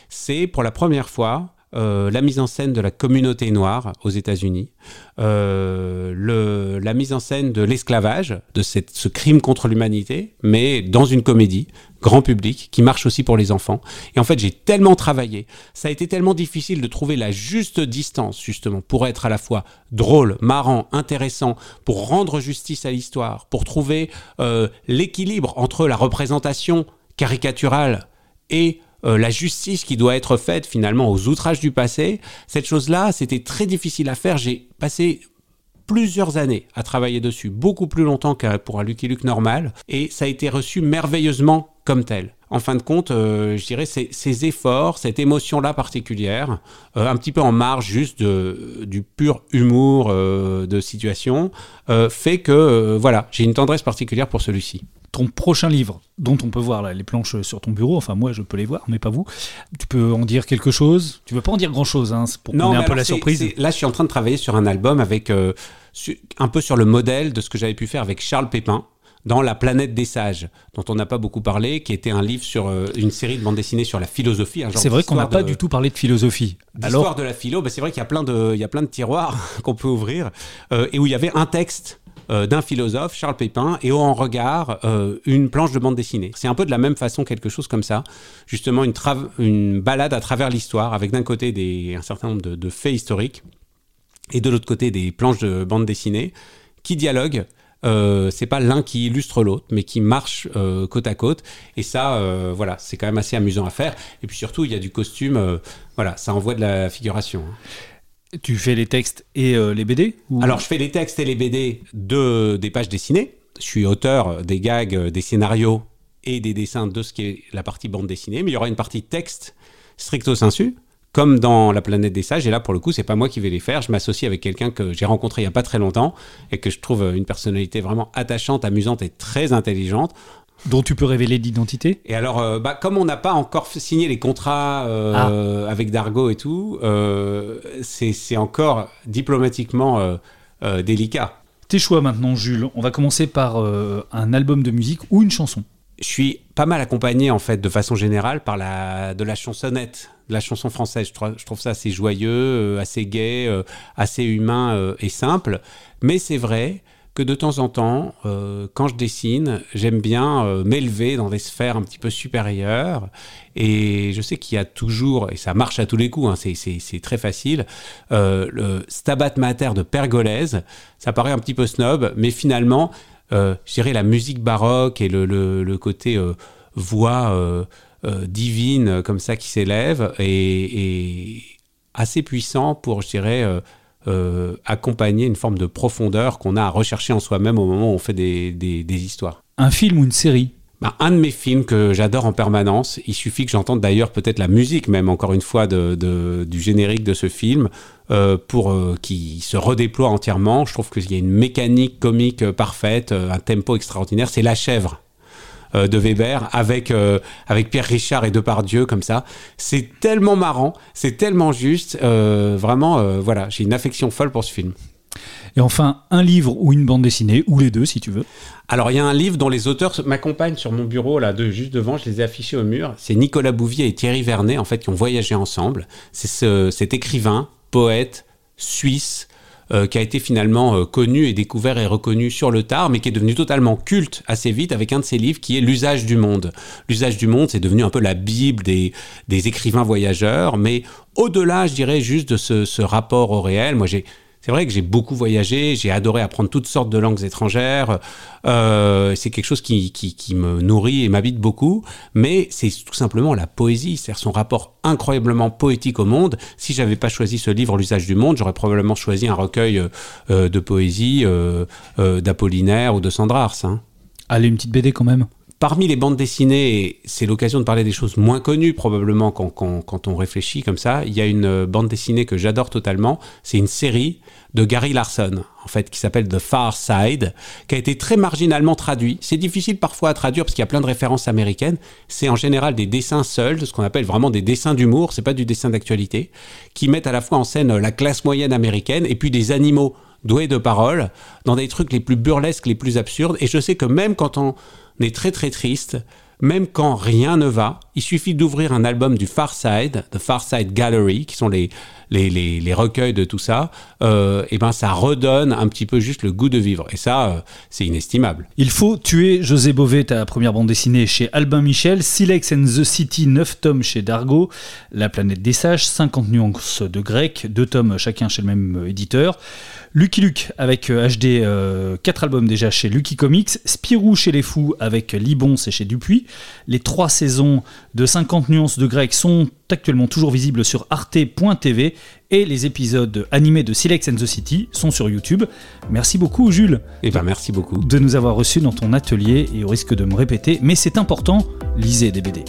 C'est pour la première fois euh, la mise en scène de la communauté noire aux États-Unis, euh, la mise en scène de l'esclavage, de ce crime contre l'humanité, mais dans une comédie, grand public, qui marche aussi pour les enfants. Et en fait, j'ai tellement travaillé, ça a été tellement difficile de trouver la juste distance, justement, pour être à la fois drôle, marrant, intéressant, pour rendre justice à l'histoire, pour trouver euh, l'équilibre entre la représentation caricaturale et euh, la justice qui doit être faite finalement aux outrages du passé, cette chose-là, c'était très difficile à faire. J'ai passé plusieurs années à travailler dessus, beaucoup plus longtemps que pour un Lucky Luke normal, et ça a été reçu merveilleusement comme tel. En fin de compte, euh, je dirais ces, efforts, cette émotion-là particulière, euh, un petit peu en marge juste du pur humour de situation, fait que voilà, j'ai une tendresse particulière pour celui-ci ton prochain livre, dont on peut voir les planches sur ton bureau, enfin moi je peux les voir, mais pas vous, tu peux en dire quelque chose? Tu veux pas en dire grand-chose, hein, pour qu'on ait un peu la surprise Là je suis en train de travailler sur un album avec euh, un peu sur le modèle de ce que j'avais pu faire avec Charles Pépin dans La planète des sages, dont on n'a pas beaucoup parlé, qui était un livre sur euh, une série de bandes dessinées sur la philosophie. C'est vrai qu'on n'a pas du tout parlé de philosophie. L'histoire de la philo, c'est vrai qu'il y a plein de, il y a plein de tiroirs qu'on peut ouvrir, euh, et où il y avait un texte euh, d'un philosophe, Charles Pépin, et en regard euh, une planche de bande dessinée. C'est un peu de la même façon quelque chose comme ça, justement une, balade à travers l'histoire, avec d'un côté un certain nombre de, faits historiques, et de l'autre côté des planches de bande dessinée, qui dialoguent euh, c'est pas l'un qui illustre l'autre, mais qui marche euh, côte à côte. Et ça, voilà, c'est quand même assez amusant à faire. Et puis surtout, il y a du costume. voilà, ça envoie de la figuration. Hein. Tu fais les textes et euh, les BD Alors, je fais les textes et les BD de, des pages dessinées. Je suis auteur des gags, euh, des scénarios et des dessins de ce qui est la partie bande dessinée. Mais il y aura une partie texte stricto sensu, comme dans La planète des sages. Et là, pour le coup, c'est pas moi qui vais les faire. Je m'associe avec quelqu'un que j'ai rencontré il y a pas très longtemps et que je trouve une personnalité vraiment attachante, amusante et très intelligente dont tu peux révéler l'identité Et alors, euh, bah, comme on n'a pas encore signé les contrats euh, ah. avec Dargo et tout, euh, c'est encore diplomatiquement délicat. Tes choix maintenant, Jules. On va commencer par un album de musique ou une chanson. Je suis pas mal accompagné, en fait, de façon générale, par la, de la chansonnette, de la chanson française. Je trouve, je trouve ça assez joyeux, assez gai, assez humain et simple. Mais c'est vrai que de temps en temps, euh, quand je dessine, j'aime bien euh, m'élever dans des sphères un petit peu supérieures. Et je sais qu'il y a toujours, et ça marche à tous les coups, hein, c'est très facile, euh, le Stabat Mater de Pergolèse. Ça paraît un petit peu snob, mais finalement, je dirais la musique baroque et le, le, côté voix divine comme ça qui s'élève est, assez puissant pour, je dirais, euh, accompagner une forme de profondeur qu'on a à rechercher en soi-même au moment où on fait des, histoires. Un film ou une série? Bah, un de mes films que j'adore en permanence, il suffit que j'entende d'ailleurs peut-être la musique même encore une fois de, du générique de ce film euh, pour euh, qu'il se redéploie entièrement. Je trouve qu'il y a une mécanique comique parfaite, un tempo extraordinaire. C'est La Chèvre euh, de Weber avec, euh, avec Pierre Richard et Depardieu comme ça. C'est tellement marrant, c'est tellement juste. Euh, vraiment, voilà, j'ai une affection folle pour ce film. Et enfin, un livre ou une bande dessinée, ou les deux si tu veux. Alors, il y a un livre dont les auteurs m'accompagnent sur mon bureau, là, de, juste devant, je les ai affichés au mur. C'est Nicolas Bouvier et Thierry Vernet, en fait, qui ont voyagé ensemble. C'est cet écrivain, poète, suisse, euh, qui a été finalement connu et découvert et reconnu sur le tard, mais qui est devenu totalement culte assez vite avec un de ses livres qui est L'usage du monde. L'usage du monde, c'est devenu un peu la bible des, des écrivains voyageurs, mais au-delà, je dirais, juste de ce, ce rapport au réel, moi j'ai c'est vrai que j'ai beaucoup voyagé, j'ai adoré apprendre toutes sortes de langues étrangères. Euh, c'est quelque chose qui, me nourrit et m'habite beaucoup, mais c'est tout simplement la poésie, c'est-à-dire son rapport incroyablement poétique au monde. Si j'avais pas choisi ce livre, L'usage du monde, j'aurais probablement choisi un recueil euh, de poésie euh, d'Apollinaire ou de Sandrars. Hein. Allez, une petite BD quand même parmi les bandes dessinées, c'est l'occasion de parler des choses moins connues probablement quand, quand, on réfléchit comme ça. Il y a une bande dessinée que j'adore totalement. C'est une série de Gary Larson, en fait, qui s'appelle The Far Side, qui a été très marginalement traduit. C'est difficile parfois à traduire parce qu'il y a plein de références américaines. C'est en général des dessins seuls, ce qu'on appelle vraiment des dessins d'humour, c'est pas du dessin d'actualité, qui mettent à la fois en scène la classe moyenne américaine et puis des animaux doués de parole dans des trucs les plus burlesques, les plus absurdes. Et je sais que même quand on est très très triste, même quand rien ne va, il suffit d'ouvrir un album du Far Side, The Far Side Gallery, qui sont les, les, les, recueils de tout ça, euh, et ben ça redonne un petit peu juste le goût de vivre. Et ça, euh, c'est inestimable. Il faut tuer José Bové, ta première bande dessinée chez Albin Michel, Silex and the City, 9 tomes chez Dargo, La planète des sages, 50 nuances de grec, 2 tomes chacun chez le même éditeur. Lucky Luke avec HD, euh, 4 albums déjà chez Lucky Comics, Spirou chez les fous avec Libon, c'est chez Dupuis. Les 3 saisons de 50 nuances de grec sont actuellement toujours visibles sur arte.tv et les épisodes animés de Silex and the City sont sur YouTube. Merci beaucoup Jules. Et eh ben merci beaucoup de nous avoir reçus dans ton atelier et au risque de me répéter, mais c'est important, lisez des BD.